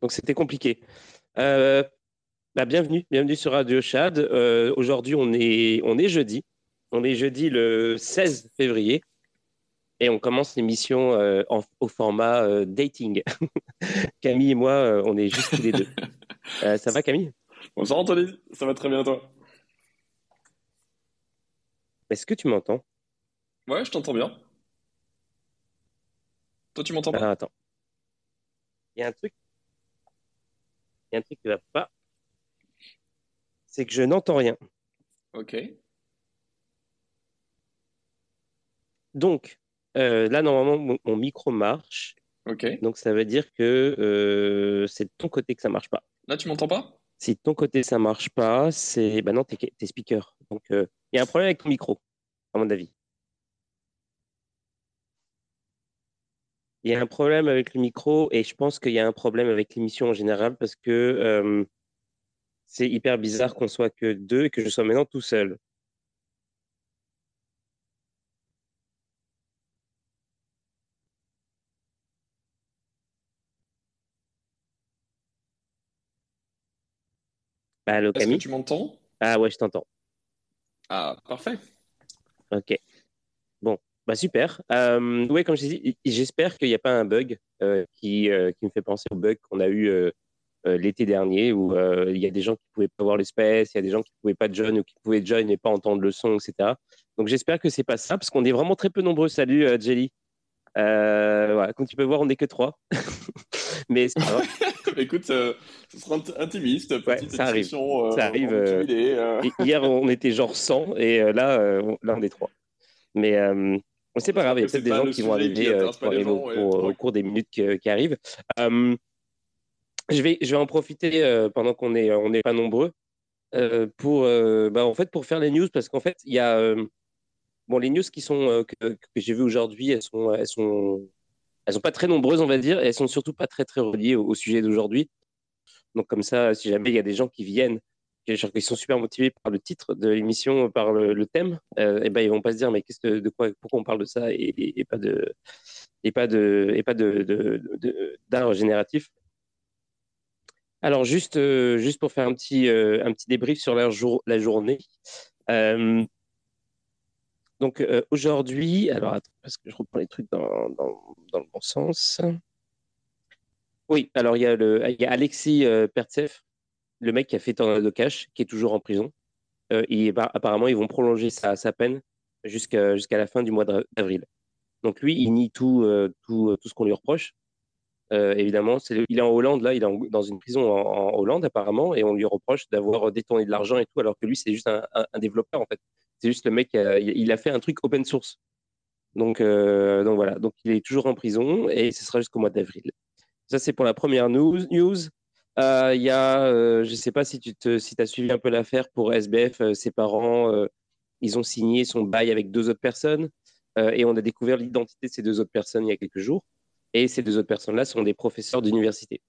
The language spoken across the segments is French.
Donc c'était compliqué. Euh, bah, bienvenue, bienvenue sur Radio Chad. Euh, aujourd'hui, on est, on est jeudi. On est jeudi le 16 février et on commence l'émission euh, au format dating. Camille et moi, on est juste tous les deux. ça va, Camille? Bonsoir, Anthony? Ça va très bien, toi? Est-ce que tu m'entends? Ouais, je t'entends bien. Toi, tu m'entends pas? Attends il y a un truc, il y a un truc qui va pas, c'est que je n'entends rien. Ok. Donc, euh, là, normalement, mon, micro marche. Ok. Donc, ça veut dire que euh, c'est de ton côté que ça marche pas. Là, tu m'entends pas? Si de ton côté ça marche pas, c'est. Ben non, t'es es speaker. Donc, euh, il y a un problème avec ton micro, à mon avis. Il y a un problème avec le micro et je pense qu'il y a un problème avec l'émission en général parce que euh, c'est hyper bizarre qu'on soit que deux et que je sois maintenant tout seul. Allô, Est-ce que tu m'entends? Ah ouais, je t'entends. Ah, parfait. Ok. Bon, bah super. Euh, oui, comme je dis, j'espère qu'il n'y a pas un bug euh, qui, euh, qui, me fait penser au bug qu'on a eu euh, l'été dernier où il y a des gens qui ne pouvaient pas voir l'espèce, il y a des gens qui ne pouvaient pas join ou qui pouvaient join et pas entendre le son, etc. Donc j'espère que c'est pas ça parce qu'on est vraiment très peu nombreux. Salut Jelly. voilà, comme tu peux voir, on n'est que trois. Mais c'est pas Écoute, ce sera intimiste, ça arrive. ça arrive. Hier, on était genre 100 et là, là, on est trois. Mais c'est pas grave, il y a peut-être des gens qui vont arriver, au, cours des minutes qui, arrivent. je, vais, je vais en profiter pendant qu'on n'est on est pas nombreux pour, bah, en fait, pour faire les news parce qu'en fait, il y a. bon, les news qui sont, que, que j'ai vues aujourd'hui, elles sont, elles sont elles sont pas très nombreuses, on va dire, et elles sont surtout pas très très reliées au, sujet d'aujourd'hui. Donc comme ça, si jamais il y a des gens qui viennent, qui sont super motivés par le titre de l'émission, par le, thème, euh, et ben ils vont pas se dire mais qu'est-ce de quoi, pourquoi on parle de ça et, pas de et pas de et pas de d'art génératif. Alors juste euh, juste pour faire un petit euh, un petit débrief sur la, jour, la journée. Euh, donc euh, aujourd'hui, alors attends, parce que je reprends les trucs dans, dans, dans, le bon sens. Oui, alors il y a, le, il y a Alexis euh, Pertsev, le mec qui a fait Tornado Cash, qui est toujours en prison. Euh, et bah, apparemment, ils vont prolonger sa, peine jusqu'à la fin du mois d'avril. Donc lui, il nie tout, euh, tout, tout ce qu'on lui reproche. Euh, évidemment, il est en Hollande, là, il est dans une prison en, Hollande apparemment, et on lui reproche d'avoir détourné de l'argent et tout, alors que lui, c'est juste un, développeur en fait. C'est juste le mec, il a fait un truc open source. Donc, euh, voilà, donc il est toujours en prison et ce sera jusqu'au mois d'avril. Ça, c'est pour la première news. Euh, il y a, euh, je ne sais pas si tu as suivi un peu l'affaire pour SBF, euh, ses parents, ils ont signé son bail avec deux autres personnes et on a découvert l'identité de ces deux autres personnes il y a quelques jours. Et ces deux autres personnes-là sont des professeurs d'université.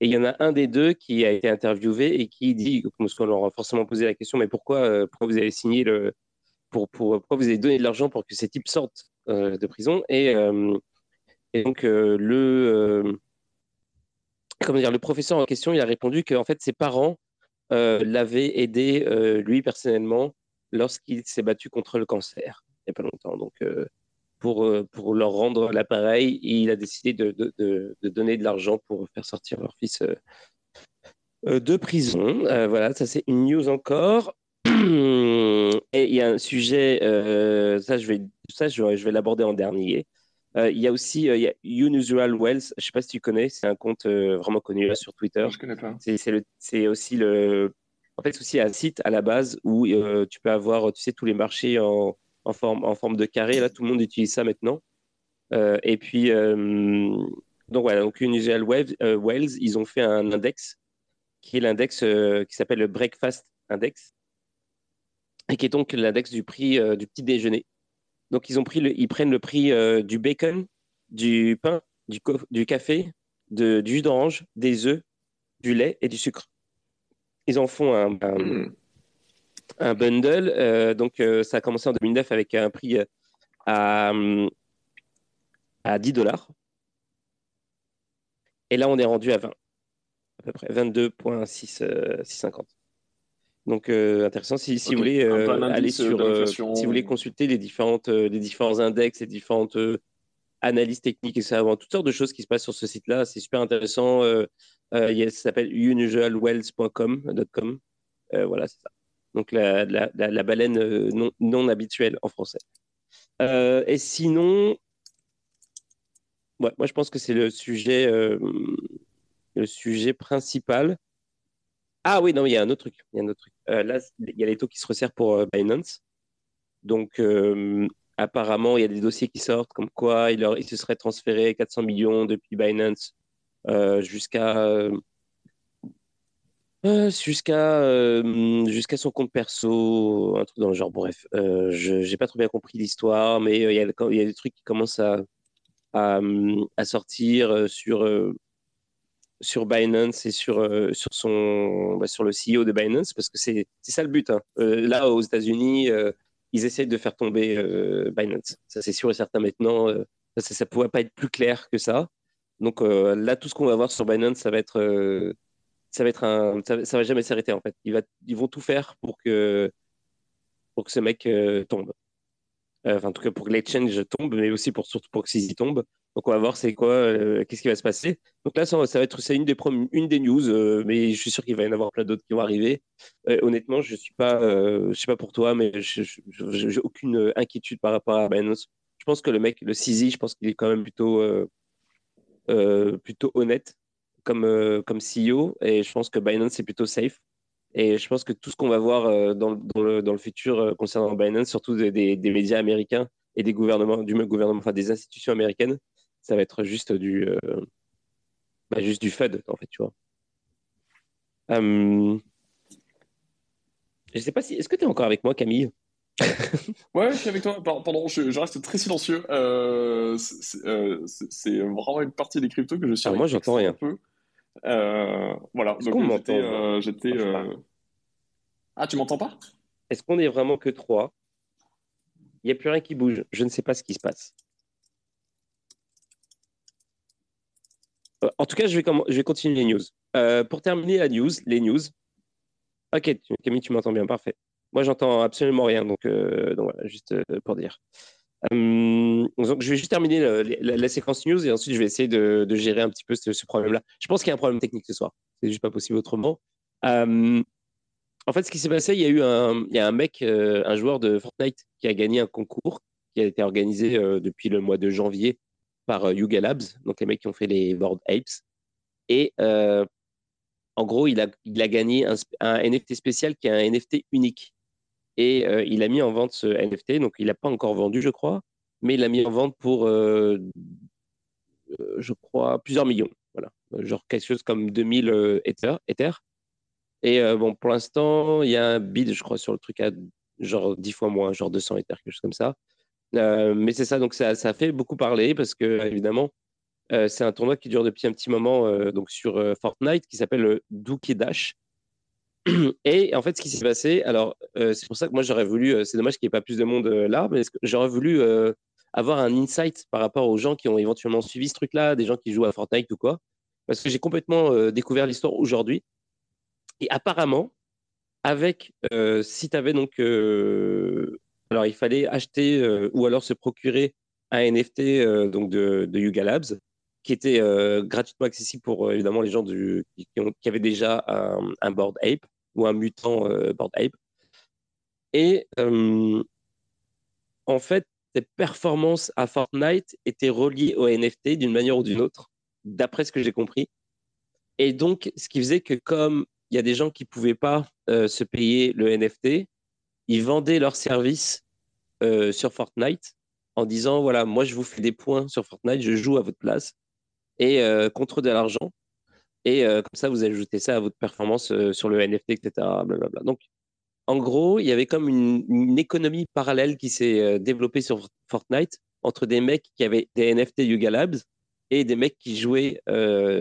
Et il y en a un des deux qui a été interviewé et qui dit, comme on leur a forcément posé la question, mais pourquoi, vous avez signé pour, pourquoi vous avez donné de l'argent pour que ces types sortent de prison? Et, donc, le, comment dire, le professeur en question, il a répondu qu'en fait, ses parents l'avaient aidé, lui, personnellement, lorsqu'il s'est battu contre le cancer, il n'y a pas longtemps. Donc, pour, pour leur rendre l'appareil, il a décidé de, de, donner de l'argent pour faire sortir leur fils de prison. voilà, ça c'est une news encore. Et il y a un sujet, euh, ça je vais, ça je je vais l'aborder en dernier. Euh, il y a aussi euh, il y a Unusual Wells, je ne sais pas si tu connais, c'est un compte vraiment connu là, sur Twitter. je connais pas. C'est aussi le, en fait, c'est aussi un site à la base où tu peux avoir, tu sais, tous les marchés en, en, forme, en forme de carré. Là, tout le monde utilise ça maintenant. et puis, donc voilà, donc Unusual Wells, ils ont fait un index qui est l'index qui s'appelle le Breakfast Index et qui est donc l'index du prix euh, du petit déjeuner. Donc ils ont pris le, ils prennent le prix euh, du bacon, du pain, du, du café, de, du jus d'orange, des œufs, du lait et du sucre. Ils en font un, un, bundle. Euh, donc ça a commencé en 2009 avec un prix à, à 10 dollars. Et là, on est rendu à 20, à peu près 22,650. Donc euh, intéressant si, si vous voulez euh, aller sur euh, si vous voulez consulter les différentes les différents index et différentes analyses techniques et ça avant toutes sortes de choses qui se passent sur ce site-là, c'est super intéressant. ça s'appelle unusualwells.com voilà c'est ça. Donc la, la, la, baleine non, non, habituelle en français. et sinon, ouais, moi je pense que c'est le sujet le sujet principal. Ah oui, non, il y a un autre truc. Il y a un autre. Euh, là, il y a les taux qui se resserrent pour euh, Binance. Donc, euh, apparemment, il y a des dossiers qui sortent comme quoi il, se serait transféré 400 millions depuis Binance jusqu'à jusqu'à son compte perso, un truc dans le genre. Bref, je n'ai pas trop bien compris l'histoire, mais il y, a, il y, des trucs qui commencent à sortir sur sur Binance et sur, euh, sur, son, bah, sur le CEO de Binance, parce que c'est ça le but. Hein. Euh, là, aux États-Unis, euh, ils essayent de faire tomber Binance. Ça, c'est sûr et certain maintenant. ça ne pourrait pas être plus clair que ça. Donc là, tout ce qu'on va voir sur Binance, ça va être, ça va être un, ça, va jamais s'arrêter en fait. Ils, vont tout faire pour que, pour que ce mec tombe. Enfin, en tout cas, pour que l'exchange tombe, mais aussi pour surtout pour que CZ tombe. Donc on va voir c'est quoi, euh, qu'est-ce qui va se passer. Donc là, ça, va être une des une des news, euh, mais je suis sûr qu'il va y en avoir plein d'autres qui vont arriver. Euh, honnêtement, je suis sais pas pour toi, mais j'ai aucune inquiétude par rapport à Binance. je pense que le mec, le CZ, je pense qu'il est quand même plutôt, plutôt honnête comme, comme CEO. Et je pense que Binance, c'est plutôt safe. Et je pense que tout ce qu'on va voir dans, le, dans, le, futur concernant Binance, surtout des, des, médias américains et des gouvernements, du gouvernement, enfin des institutions américaines, ça va être juste du, bah, juste du FUD, en fait, tu vois. Euh... Je sais pas si. Est-ce que tu es encore avec moi, Camille? Ouais, je suis avec toi. Pardon, je, reste très silencieux. Euh, euh, c'est vraiment une partie des cryptos que je suis. Ah, moi, j'entends rien. Un peu. Euh, voilà. Donc, j'étais. Ah, tu m'entends pas? Est-ce qu'on est vraiment que trois? Il n'y a plus rien qui bouge. Je ne sais pas ce qui se passe. En tout cas, je vais, continuer les news. pour terminer la news, les news, Ok, Camille, tu m'entends bien, parfait. Moi, j'entends absolument rien, donc, euh, voilà, juste euh, pour dire. Donc, je vais juste terminer la, séquence news et ensuite je vais essayer de, gérer un petit peu ce, problème-là. Je pense qu'il y a un problème technique ce soir. C'est juste pas possible autrement. En fait, ce qui s'est passé, il y a eu un, mec, euh, un joueur de Fortnite qui a gagné un concours qui a été organisé depuis le mois de janvier par Yuga Labs, donc les mecs qui ont fait les Board Apes. Et en gros, il a, il a gagné un, NFT spécial qui est un NFT unique. Et euh, il a mis en vente ce NFT, donc il n'a pas encore vendu, je crois, mais il l'a mis en vente pour, euh, euh, je crois, plusieurs millions. Voilà, genre quelque chose comme 2000 Ether. Ether. Et bon, pour l'instant, il y a un bid, je crois, sur le truc à genre 10 fois moins, genre 200 Ether, quelque chose comme ça. Mais c'est ça, donc ça, fait beaucoup parler parce que, évidemment, euh, c'est un tournoi qui dure depuis un petit moment euh, donc sur euh, Fortnite qui s'appelle Dookie Dash. Et en fait, ce qui s'est passé, alors c'est pour ça que moi j'aurais voulu, c'est dommage qu'il n'y ait pas plus de monde là, mais j'aurais voulu avoir un insight par rapport aux gens qui ont éventuellement suivi ce truc-là, des gens qui jouent à Fortnite ou quoi, parce que j'ai complètement découvert l'histoire aujourd'hui. Et apparemment, avec, si tu avais donc, alors il fallait acheter ou alors se procurer un NFT donc de, de Yuga Labs qui était euh, gratuitement accessible pour euh, évidemment les gens qui, avaient déjà un, board ape ou un mutant euh, board ape. Et en fait, ces performances à Fortnite étaient reliées au NFT d'une manière ou d'une autre, d'après ce que j'ai compris. Et donc, ce qui faisait que comme il y a des gens qui ne pouvaient pas se payer le NFT, ils vendaient leurs services sur Fortnite en disant, voilà, moi je vous fais des points sur Fortnite, je joue à votre place et euh, contre de l'argent. Et euh, comme ça, vous ajoutez ça à votre performance euh, sur le NFT, etc. Blablabla. Donc, en gros, il y avait comme une, économie parallèle qui s'est développée sur Fortnite entre des mecs qui avaient des NFT Yuga Labs et des mecs qui jouaient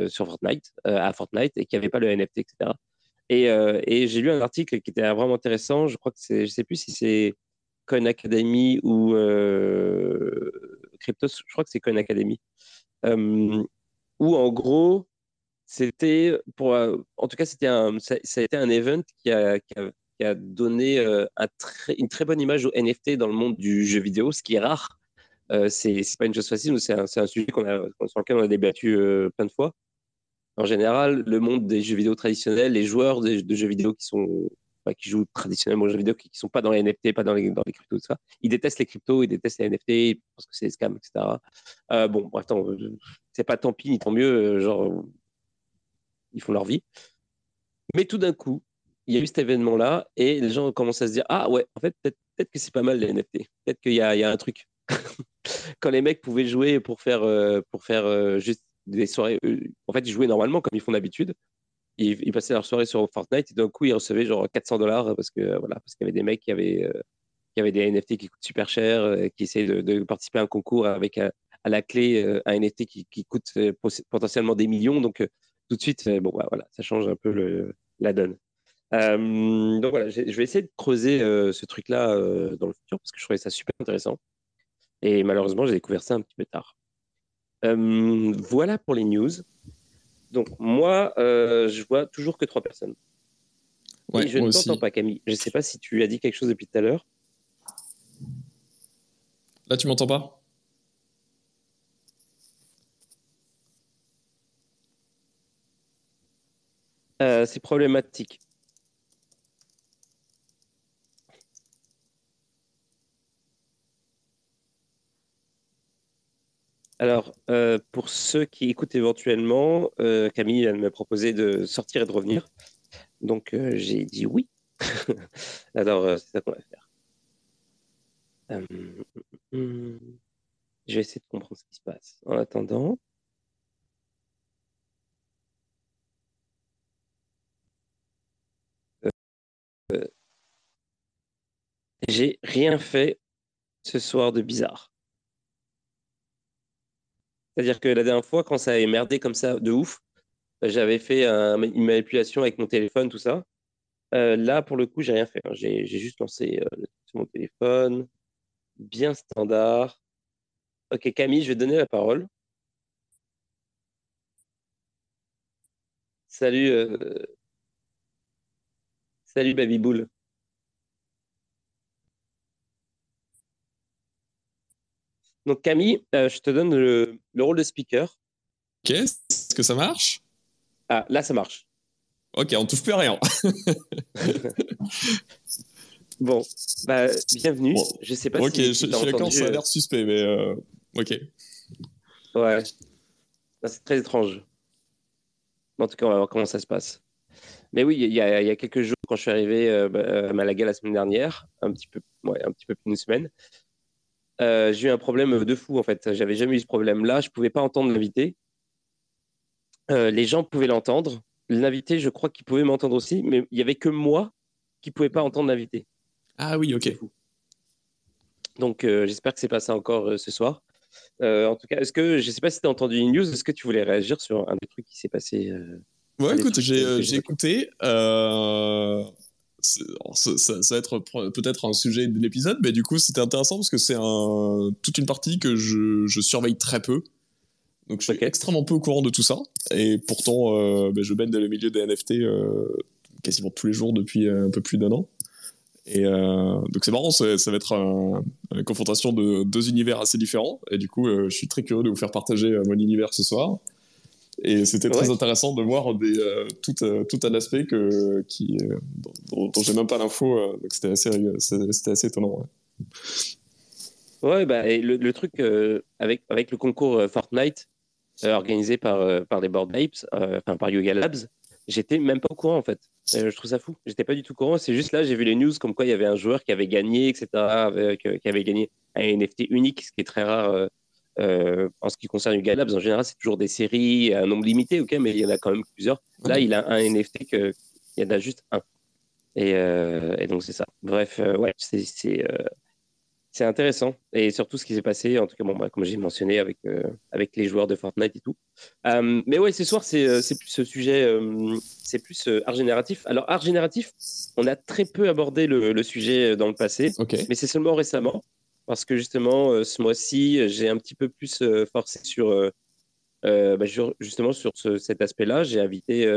sur Fortnite, à Fortnite et qui n'avaient pas le NFT, etc. Et, et j'ai lu un article qui était vraiment intéressant. Je crois que c'est, je sais plus si c'est Coin Academy ou Cryptos. Je crois que c'est Coin Academy où en gros, c'était euh, en tout cas, c'était un, ça, a été un event qui a, donné euh, une très bonne image au NFT dans le monde du jeu vidéo, ce qui est rare. Euh, c'est pas une chose facile, c'est un, sujet a, sur lequel on a débattu euh, plein de fois. En général, le monde des jeux vidéo traditionnels, les joueurs de jeux vidéo qui sont qui jouent traditionnellement aux jeux vidéo, qui ne sont pas dans les NFT, pas dans les, dans cryptos, tout ça. Ils détestent les cryptos, ils détestent les NFT, parce que c'est des scams, etc. Euh, bon, attends, c'est pas tant pis ni tant mieux, euh, genre, ils font leur vie. Mais tout d'un coup, il y a eu cet événement-là et les gens commencent à se dire Ah ouais, en fait, peut-être peut que c'est pas mal les NFT. Peut-être qu'il y, a, un truc. Quand les mecs pouvaient jouer pour faire, euh, pour faire juste des soirées, en fait, ils jouaient normalement comme ils font d'habitude ils, passaient leur soirée sur Fortnite et d'un coup ils recevaient genre 400 dollars parce que voilà parce qu'il y avait des mecs qui avaient euh, qui avaient des NFT qui coûtent super cher, euh, qui essayaient de, participer à un concours avec à, la clé euh, un NFT qui, coûte potentiellement des millions. Donc tout de suite, bon bah, voilà, ça change un peu la donne. donc voilà, je vais essayer de creuser ce truc-là dans le futur parce que je trouvais ça super intéressant. Et malheureusement, j'ai découvert ça un petit peu tard. voilà pour les news. Donc, moi, euh, je vois toujours que trois personnes. Ouais, je ne t'entends pas, Camille. Je ne sais pas si tu as dit quelque chose depuis tout à l'heure. Là, tu m'entends pas? Euh, C'est problématique. Alors, euh, pour ceux qui écoutent éventuellement, euh, Camille elle m'a proposé de sortir et de revenir. Donc, euh, j'ai dit oui. Alors, c'est ça qu'on va faire. je vais essayer de comprendre ce qui se passe. En attendant. j'ai rien fait ce soir de bizarre. C'est-à-dire que la dernière fois, quand ça a merdé comme ça de ouf, j'avais fait une manipulation avec mon téléphone, tout ça. Euh, là, pour le coup, j'ai rien fait. Hein. J'ai juste lancé euh, mon téléphone. Bien standard. Ok, Camille, je vais donner la parole. Salut. Euh... Salut, Baby Bull. Donc Camille, euh, je te donne le, rôle de speaker. Ok, est-ce que ça marche? Ah, là ça marche. Ok, on touche plus à rien. bon, bah, bienvenue. Je sais pas si je, suis d'accord, ça a l'air suspect, mais euh, ok. Ouais, c'est très étrange. En tout cas, on va voir comment ça se passe. Mais oui, il y, a, quelques jours, quand je suis arrivé euh, bah, à Malaga la semaine dernière, un petit peu, ouais, un petit peu plus d'une semaine, euh, j'ai eu un problème de fou en fait. J'avais jamais eu ce problème-là. Je pouvais pas entendre l'invité. Euh, les gens pouvaient l'entendre. L'invité, je crois qu'il pouvait m'entendre aussi, mais il y avait que moi qui pouvais pas entendre l'invité. Ah oui, ok. Donc euh, j'espère que c'est pas ça encore ce soir. en tout cas, est-ce que je sais pas si tu as entendu une news, est-ce que tu voulais réagir sur un des trucs qui s'est passé Ouais, écoute, j'ai écouté ça, va être peut-être un sujet de l'épisode, mais du coup, c'était intéressant parce que c'est un, toute une partie que je, je, surveille très peu. Donc, je suis extrêmement peu au courant de tout ça. Et pourtant, euh, ben, je baigne dans le milieu des NFT euh, quasiment tous les jours depuis un peu plus d'un an. Et euh, donc, c'est marrant, ça, va être une confrontation de deux univers assez différents. Et du coup, je suis très curieux de vous faire partager mon univers ce soir. Et c'était très intéressant de voir des, euh, tout, euh, tout, un aspect que, qui, euh, dont, j'ai même pas l'info. donc c'était assez, c'était assez étonnant. Ouais, bah, et le, truc avec, avec le concours Fortnite organisé par, par les Board Apes, enfin par Yoga Labs, j'étais même pas au courant en fait. je trouve ça fou. J'étais pas du tout au courant. C'est juste là, j'ai vu les news comme quoi il y avait un joueur qui avait gagné, etc., avec, qui avait gagné un NFT unique, ce qui est très rare euh, en ce qui concerne Yuga Labs, en général, c'est toujours des séries, un nombre limité, ok, mais il y en a quand même plusieurs. Là, il a un NFT que il y en a juste un. Et, euh, donc c'est ça. Bref, euh, ouais, c'est c'est intéressant et surtout ce qui s'est passé, en tout cas, bon, bah, comme j'ai mentionné avec avec les joueurs de Fortnite et tout. mais ouais, ce soir, c'est plus ce sujet, c'est plus art génératif. Alors art génératif, on a très peu abordé le, le sujet dans le passé, mais c'est seulement récemment parce que justement, euh, ce mois-ci, j'ai un petit peu plus euh, forcé sur, euh, bah, justement sur cet aspect-là. J'ai invité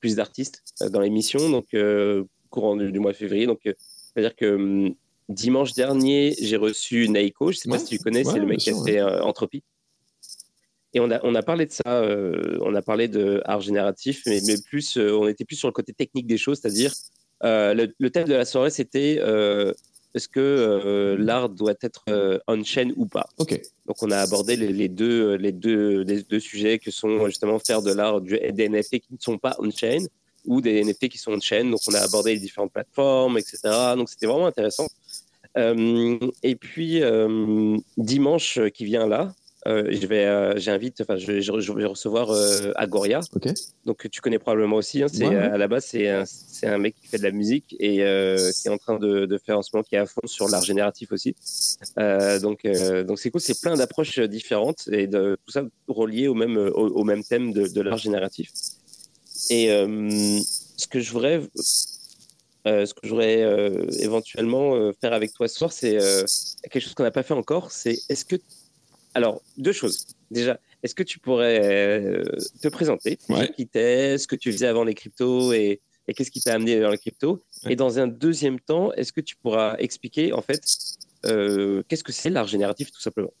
plus d'artistes dans l'émission, donc courant du, mois de février. Donc, c'est-à-dire que hum, dimanche dernier, j'ai reçu Naiko. Je ne sais pas si tu connais, c'est le mec qui a fait Entropie. Et on a, on a parlé de ça, on a parlé de art génératif, mais, mais plus, on était plus sur le côté technique des choses, c'est-à-dire le, le, thème de la soirée, c'était est-ce que euh, l'art doit être euh, on-chain ou pas? Ok. Donc on a abordé les, deux, les, deux, les deux sujets que sont justement faire de l'art des NFT qui ne sont pas on-chain ou des NFT qui sont on-chain. Donc on a abordé les différentes plateformes, etc. Donc c'était vraiment intéressant. Euh, et puis dimanche qui vient là, euh, je vais, euh, j'invite, enfin, je, je, vais recevoir euh, Agoria. Donc, tu connais probablement aussi. Hein, c'est à la base, c'est un, c'est un mec qui fait de la musique et qui est en train de, de, faire en ce moment, qui est à fond sur l'art génératif aussi. donc, donc c'est cool. C'est plein d'approches différentes et de, tout ça relié au même, au, même thème de, de l'art génératif. Et ce que je voudrais, ce que je voudrais éventuellement faire avec toi ce soir, c'est quelque chose qu'on n'a pas fait encore. C'est est-ce que alors, deux choses. Déjà, est-ce que tu pourrais euh, te présenter, qui t'es, ce que tu faisais avant les cryptos et, qu'est-ce qui t'a amené dans les cryptos? Et dans un deuxième temps, est-ce que tu pourras expliquer en fait euh, qu'est-ce que c'est l'art génératif tout simplement?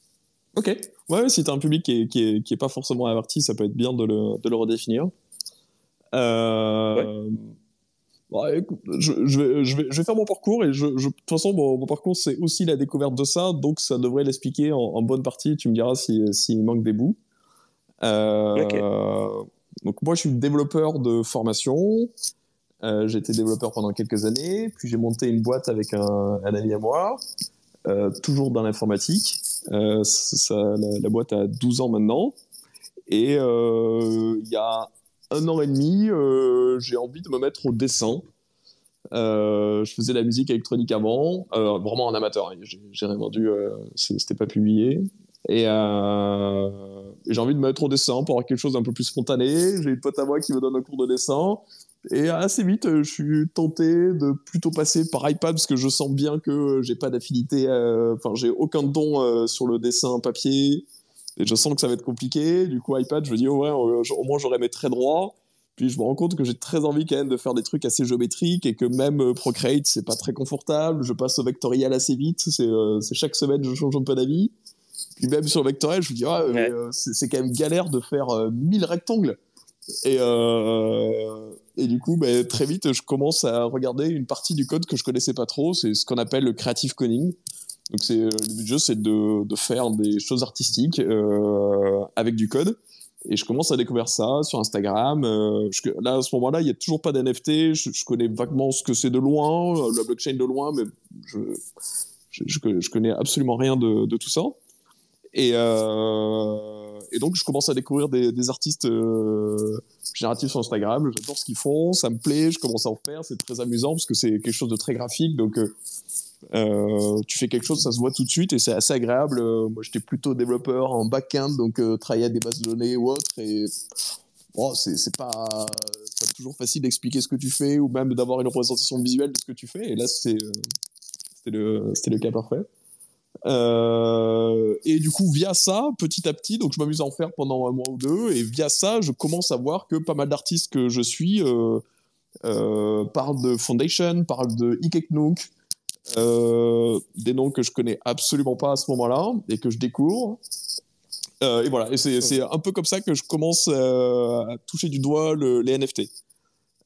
Ok. Ouais, si tu as un public qui n'est est, pas forcément averti, ça peut être bien de le, redéfinir. Euh, je, je, vais, je, vais, je vais faire mon parcours et je, de toute façon, mon, parcours, c'est aussi la découverte de ça, donc ça devrait l'expliquer en, bonne partie. Tu me diras s'il si, manque des bouts. Euh, donc, moi, je suis développeur de formation. Euh, j'ai été développeur pendant quelques années, puis j'ai monté une boîte avec un, un ami à moi, euh, toujours dans l'informatique. Euh, la, la, boîte a 12 ans maintenant. Et il y a un an et demi, euh, j'ai envie de me mettre au dessin. Euh, je faisais de la musique électronique avant, euh, vraiment en amateur. Hein. J'ai rien vendu, c'était pas publié. Et, j'ai envie de me mettre au dessin pour avoir quelque chose d'un peu plus spontané. J'ai une pote à moi qui me donne un cours de dessin. Et assez vite, je suis tenté de plutôt passer par iPad parce que je sens bien que j'ai pas d'affinité, enfin, j'ai aucun don sur le dessin papier. Et je sens que ça va être compliqué. Du coup, iPad, je me dis, oh ouais, au moins j'aurai mes traits droits. Puis je me rends compte que j'ai très envie quand même de faire des trucs assez géométriques et que même euh, Procreate, c'est pas très confortable. Je passe au vectoriel assez vite. C'est euh, chaque semaine, je change un peu d'avis. Puis même sur le vectoriel, je me dis, ah, euh, c'est quand même galère de faire 1000 rectangles. Et, et du coup, bah, très vite, je commence à regarder une partie du code que je connaissais pas trop. C'est ce qu'on appelle le creative coding. Donc c'est euh, le but du jeu, c'est de, faire des choses artistiques euh, avec du code. Et je commence à découvrir ça sur Instagram. Euh, là, à ce moment-là, il n'y a toujours pas d'NFT. Je, je, connais vaguement ce que c'est de loin, la blockchain de loin, mais je, je, je connais absolument rien de, tout ça. Et, euh, donc, je commence à découvrir des, artistes euh, génératifs sur Instagram. J'adore ce qu'ils font, ça me plaît, je commence à en faire. C'est très amusant parce que c'est quelque chose de très graphique. Donc, euh, euh, tu fais quelque chose, ça se voit tout de suite et c'est assez agréable. Euh, moi, j'étais plutôt développeur en back-end, donc euh, travailler à des bases de données ou autre. Et bon, c'est pas, pas toujours facile d'expliquer ce que tu fais ou même d'avoir une représentation visuelle de ce que tu fais. Et là, c'était le, le cas parfait. Euh, et du coup, via ça, petit à petit, donc je m'amuse à en faire pendant un mois ou deux, et via ça, je commence à voir que pas mal d'artistes que je suis euh, euh, parlent de Foundation, parlent de Ikeknook, euh, des noms que je connais absolument pas à ce moment-là et que je découvre. Euh, et voilà, et c'est un peu comme ça que je commence euh, à toucher du doigt le, les NFT.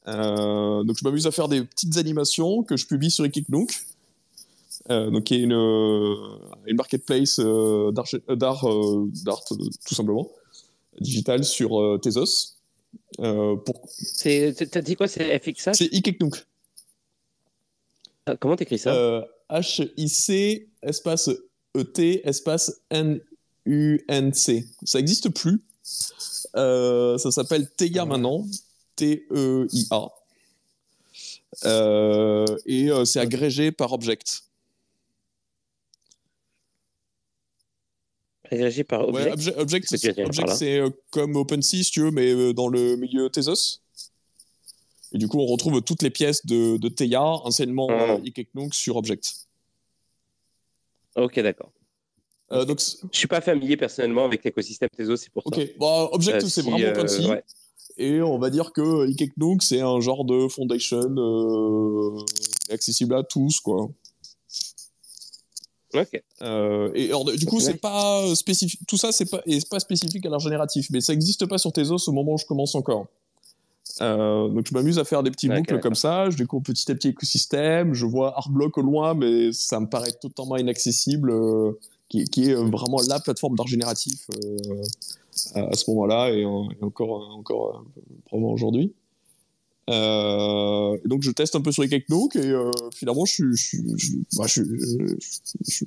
donc je m'amuse à faire des petites animations que je publie sur Ekiknook, donc qui est une, une marketplace d'art, tout simplement, digital sur Tezos. pour... T'as dit quoi C'est FXH C'est Ikeknook. Ah, comment t'écris ça? H-I-C, espace E-T, espace N-U-N-C. Ça n'existe plus. Euh, ça s'appelle Teia maintenant. T-E-I-A. Euh, et euh, c'est agrégé par Object. Agrégé par Object? Object, c'est comme OpenSea, si tu veux, mais dans le milieu Tezos. Et du coup, on retrouve toutes les pièces de, de Theia, anciennement oh. sur Object. Ok, d'accord. Euh, donc, je suis pas familier personnellement avec l'écosystème Tezos, c'est pour ça. Ok, bah, Object, euh, c'est vraiment euh, OpenSea. Et on va dire que Ikeknook, c'est un genre de foundation euh, accessible à tous, quoi. Ok. Euh, et du coup, c'est pas spécifique. Tout ça, c'est pas, pas spécifique à l'art génératif, mais ça n'existe pas sur Tezos au moment où je commence encore. Euh, donc je m'amuse à faire des petits boucles comme ça, je découvre petit à petit l'écosystème, je vois Artblock au loin, mais ça me paraît totalement inaccessible, euh, qui, qui, est vraiment la plateforme d'art génératif euh, à, ce moment-là et, encore, encore probablement aujourd'hui. et donc je teste un peu sur les Cakenook et finalement je, je, je, bah, je,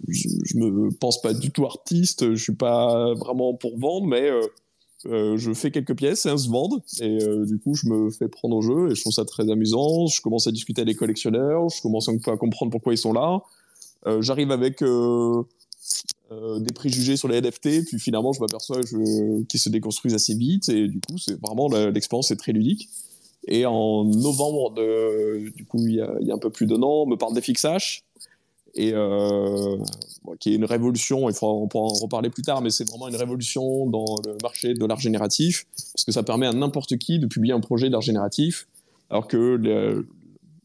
je, me pense pas du tout artiste, je suis pas vraiment pour vendre, mais euh, je fais quelques pièces elles se vendent. Et euh, du coup je me fais prendre au jeu et je trouve ça très amusant. Je commence à discuter avec les collectionneurs. Je commence un peu à comprendre pourquoi ils sont là. Euh, j'arrive avec des préjugés sur les NFT puis finalement je m'aperçois qu'ils se déconstruisent assez vite. Et du coup c'est vraiment l'expérience est très ludique. Et en novembre du coup il y, a, il y a un peu plus d'un an on me parle d'FXH et euh, qui est une révolution, il faudra, on pourra en reparler plus tard, mais c'est vraiment une révolution dans le marché de l'art génératif, parce que ça permet à n'importe qui de publier un projet d'art génératif, alors que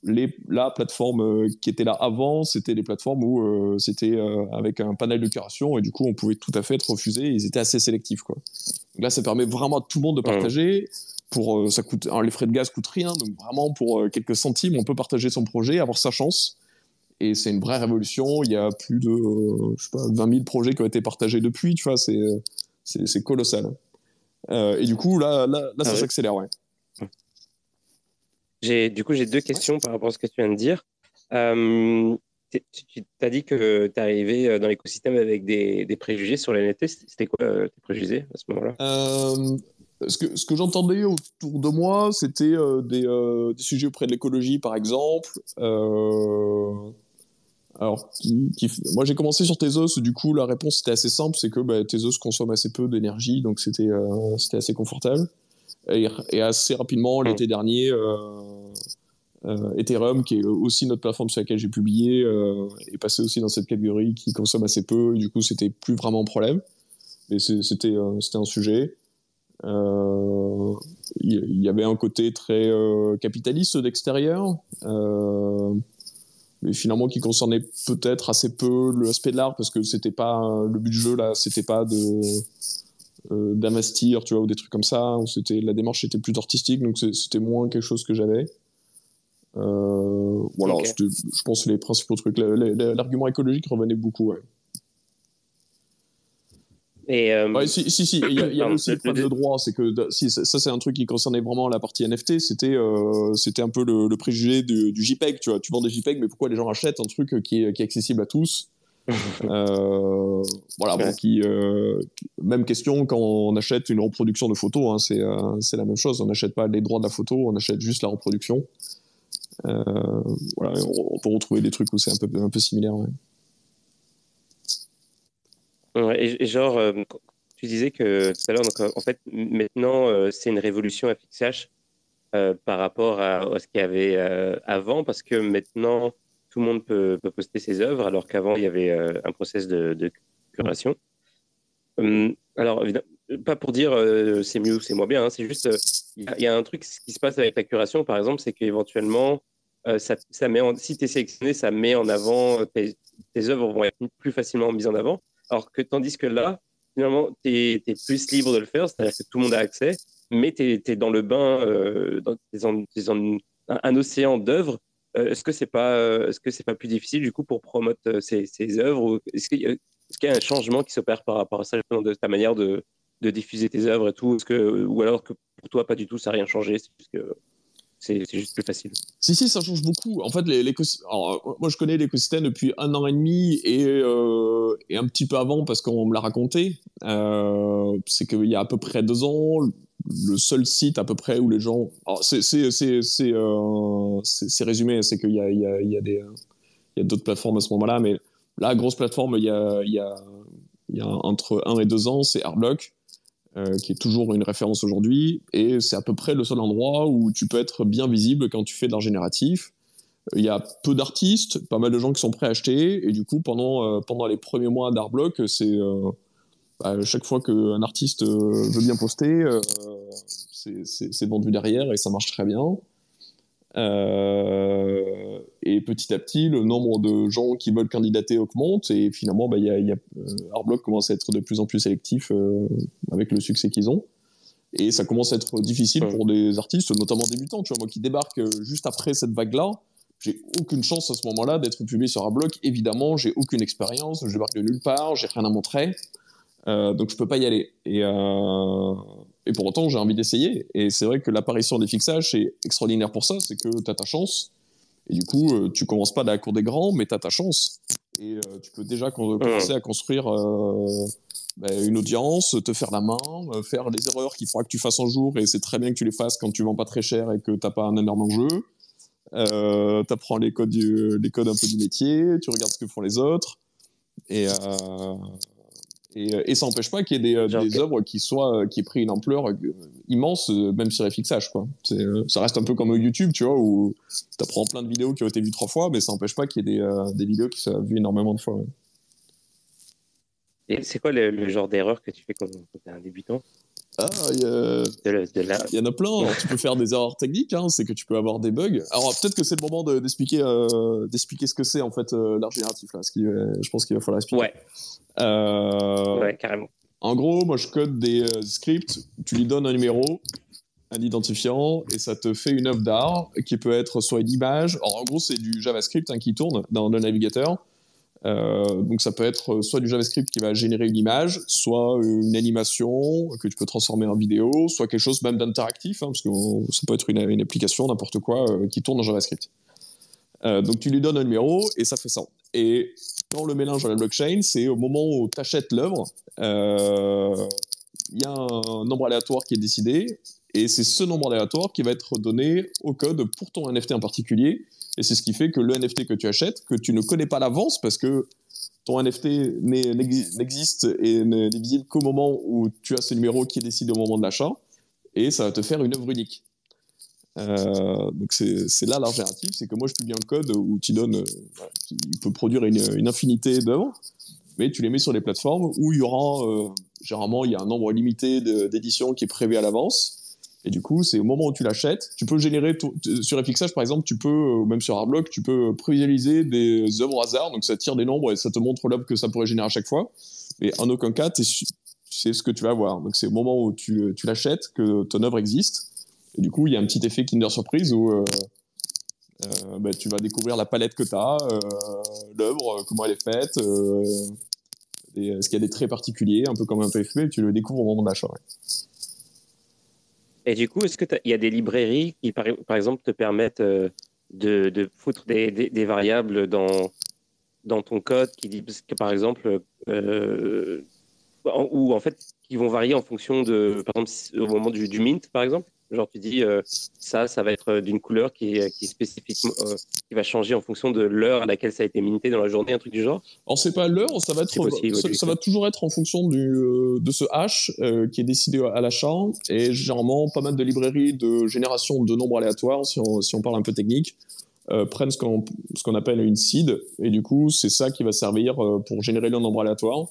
les, la plateforme euh, qui était là avant, c'était les plateformes où euh, c'était euh, avec un panel de curation, et du coup on pouvait tout à fait être refusé, ils étaient assez sélectifs. Quoi. Donc là, ça permet vraiment à tout le monde de partager. pour ça coûte, les frais de gaz coûtent rien, donc vraiment pour quelques centimes, on peut partager son projet, avoir sa chance. Et c'est une vraie révolution. Il y a plus de, je sais pas, 20 000 projets qui ont été partagés depuis. Tu vois, c'est c'est colossal. et du coup, là, là, là ça ah s'accélère, ouais. J'ai, du coup, j'ai deux questions par rapport à ce que tu viens de dire. Euh, tu as dit que tu arrivé euh, dans l'écosystème avec des, des, préjugés sur les NFT. C'était quoi euh, tes préjugés à ce moment-là? Ce que, ce que j'entendais autour de moi, c'était des, des, sujets auprès de l'écologie, par exemple. Alors, qui, moi, j'ai commencé sur Tezos. Du coup, la réponse était assez simple c'est que bah, Tezos consomme assez peu d'énergie, donc c'était c'était assez confortable. Et, et assez rapidement, l'été dernier, euh, Ethereum, qui est aussi notre plateforme sur laquelle j'ai publié, euh, est passé aussi dans cette catégorie qui consomme assez peu. Du coup, c'était plus vraiment un problème. Mais c'était euh, c'était un sujet. Il y, avait un côté très capitaliste d'extérieur, mais finalement qui concernait peut-être assez peu l'aspect de l'art parce que c'était pas le but du jeu là, c'était pas de d'investir, tu vois, ou des trucs comme ça. Où c'était la démarche était plus artistique, donc c'était moins quelque chose que j'avais. Euh, voilà, je pense les principaux trucs. L'argument écologique revenait beaucoup, ouais. Et euh, si, si, si, il y a, aussi le problème de droit, c'est que si, ça, c'est un truc qui concernait vraiment la partie NFT, c'était euh, c'était un peu le, préjugé du, JPEG, tu vois. Tu vends des JPEG, mais pourquoi les gens achètent un truc qui est, qui est accessible à tous? Voilà, bon, qui, même question quand on achète une reproduction de photo, hein, c'est la même chose. On n'achète pas les droits de la photo, on achète juste la reproduction. Euh, voilà, on, peut retrouver des trucs où c'est un peu, un peu similaire. Et, genre, euh, tu disais que tout à l'heure, en fait, maintenant, euh, c'est une révolution FXH par rapport à, ce qu'il y avait avant, parce que maintenant, tout le monde peut, poster ses œuvres, alors qu'avant, il y avait un process de, curation. Hum, alors, pas pour dire c'est mieux ou c'est moins bien, hein, c'est juste, il y, a un truc qui se passe avec la curation, par exemple, c'est qu'éventuellement, euh, ça, met si tu es sélectionné, ça met en avant, euh, tes, œuvres vont être plus facilement mises en avant. Alors que tandis que là, finalement, tu es, plus libre de le faire, c'est-à-dire que tout le monde a accès, mais tu es, dans le bain, euh, dans, un, océan d'œuvres. est-ce que c'est pas, est-ce que c'est pas plus difficile du coup pour promouvoir ces, ces œuvres Est-ce qu'il y, a un changement qui s'opère par rapport à ça, de ta manière de, diffuser tes œuvres et tout, ou alors que pour toi pas du tout, ça n'a rien changé, c'est c'est juste plus facile. Si, si, ça change beaucoup. En fait, moi, je connais l'écosystème depuis un an et demi et, euh, un petit peu avant parce qu'on me l'a raconté. Euh, c'est qu'il y a à peu près deux ans, le seul site à peu près où les gens. C'est euh, résumé, c'est qu'il y a, y a, y a des. Il d'autres plateformes à ce moment-là, mais la grosse plateforme, il y a, y a, y a entre un et deux ans, c'est Arblock. Euh, qui est toujours une référence aujourd'hui, et c'est à peu près le seul endroit où tu peux être bien visible quand tu fais de l'art génératif. Il y a peu d'artistes, pas mal de gens qui sont prêts à acheter, et du coup, pendant, euh, pendant les premiers mois d'Artblock, c'est euh, bah, chaque fois qu'un artiste veut bien poster, c'est vendu derrière et ça marche très bien. Euh, et petit à petit, le nombre de gens qui veulent candidater augmente et finalement, bah, y a, y a, euh, Arblock commence à être de plus en plus sélectif euh, avec le succès qu'ils ont. Et ça commence à être difficile pour des artistes, notamment débutants. Tu vois, moi qui débarque juste après cette vague-là, j'ai aucune chance à ce moment-là d'être publié sur Arblock. Évidemment, j'ai aucune expérience, je débarque de nulle part, j'ai rien à montrer. Euh, donc je peux pas y aller. Et, euh, et pour autant, j'ai envie d'essayer. Et c'est vrai que l'apparition des fixages, c'est extraordinaire pour ça, c'est que tu as ta chance. Et du coup, euh, tu commences pas à la cour des grands, mais tu as ta chance. Et euh, tu peux déjà commencer à construire euh, bah, une audience, te faire la main, faire les erreurs qu'il faudra que tu fasses un jour. Et c'est très bien que tu les fasses quand tu vends pas très cher et que t'as pas un énorme enjeu. Euh, tu apprends les codes, du, les codes un peu du métier, tu regardes ce que font les autres. Et, euh, et, ça n'empêche pas qu'il y ait des, euh, des œuvres qui soient euh, qui aient pris une ampleur immense, même sur les fixages. Quoi. ça reste un peu comme YouTube, tu vois, où tu apprends plein de vidéos qui ont été vues trois fois, mais ça n'empêche pas qu'il y ait des, des, vidéos qui soient vues énormément de fois. Et c'est quoi le, genre d'erreur que tu fais quand, tu es un débutant? Ah, il y, en a plein. tu peux faire des erreurs techniques, hein, c'est que tu peux avoir des bugs. Alors peut-être que c'est le moment d'expliquer d'expliquer ce que c'est en fait l'art génératif là. Ce qui, je pense qu'il va falloir expliquer. Ouais. Euh, ouais, carrément. En gros, moi, je code des euh, scripts, tu lui donnes un numéro, un identifiant et ça te fait une œuvre d'art qui peut être soit une image. Alors en gros, c'est du JavaScript hein, qui tourne dans le navigateur. Euh, donc ça peut être soit du JavaScript qui va générer une image, soit une animation que tu peux transformer en vidéo, soit quelque chose même d'interactif, hein, parce que ça peut être une, application, n'importe quoi, euh, qui tourne en JavaScript. Euh, donc tu lui donnes un numéro et ça fait ça. Et quand le mélange à la blockchain, c'est au moment où tu achètes l'œuvre, il y a un nombre aléatoire qui est décidé, et c'est ce nombre aléatoire qui va être donné au code pour ton NFT en particulier. Et c'est ce qui fait que le NFT que tu achètes, que tu ne connais pas l'avance parce que ton NFT n'existe et n'est visible qu'au moment où tu as ce numéro qui est décidé au moment de l'achat, et ça va te faire une œuvre unique. Euh, donc c'est là l'alternative, c'est que moi je publie un code où tu donnes, euh, il peut produire une, une infinité d'œuvres, mais tu les mets sur les plateformes où il y aura, euh, généralement il y a un nombre limité d'éditions qui est prévu à l'avance, et du coup, c'est au moment où tu l'achètes, tu peux générer sur FXH par exemple, tu peux ou même sur Artblock, tu peux prévisualiser des œuvres au hasard, donc ça tire des nombres et ça te montre l'œuvre que ça pourrait générer à chaque fois. Mais en aucun cas, c'est ce que tu vas avoir. Donc c'est au moment où tu, tu l'achètes que ton œuvre existe. Et du coup, il y a un petit effet Kinder Surprise où euh, euh, bah, tu vas découvrir la palette que tu as, euh, l'œuvre, comment elle est faite, est-ce qu'il y a des traits particuliers, un peu comme un PFP, tu le découvres au moment de l'achat. Et du coup, est-ce qu'il y a des librairies qui, par, exemple, te permettent euh, de, foutre des, variables dans, dans ton code qui que, par exemple, euh, ou en fait, qui vont varier en fonction de, par exemple, au moment du mint, par exemple? Genre, tu dis, euh, ça, ça va être d'une couleur qui est, qui spécifiquement, euh, qui va changer en fonction de l'heure à laquelle ça a été minté dans la journée, un truc du genre? Alors, c'est pas l'heure, ça va être, ça, va toujours être en fonction du, euh, de ce hash qui est décidé à l'achat et généralement pas mal de librairies de génération de nombres aléatoires, si on, si on parle un peu technique, prennent ce qu'on ce qu'on appelle une seed et du coup, c'est ça qui va servir pour générer le nombre aléatoire.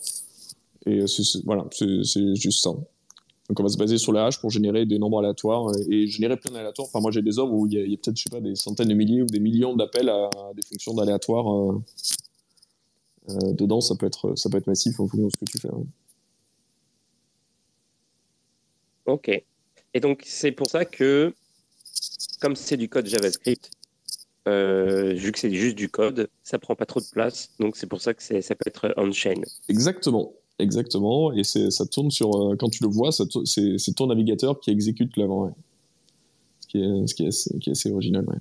Et voilà, c'est juste ça. Donc on va se baser sur le hash pour générer des nombres aléatoires et générer plein d'aléatoires. Enfin moi j'ai des œuvres où il y a, peut-être je sais pas des centaines de milliers ou des millions d'appels à, des fonctions d'aléatoires. Euh, euh, dedans ça peut être ça peut être massif en fonction de ce que tu fais. Ok. Et donc c'est pour ça que comme c'est du code JavaScript, euh, vu que c'est juste du code, ça prend pas trop de place. Donc c'est pour ça que ça peut être on-chain. Exactement. Exactement, et ça tourne sur. Euh, quand tu le vois, c'est ton navigateur qui exécute l'avant. Ce, qui est, ce qui, est assez, original. Ouais.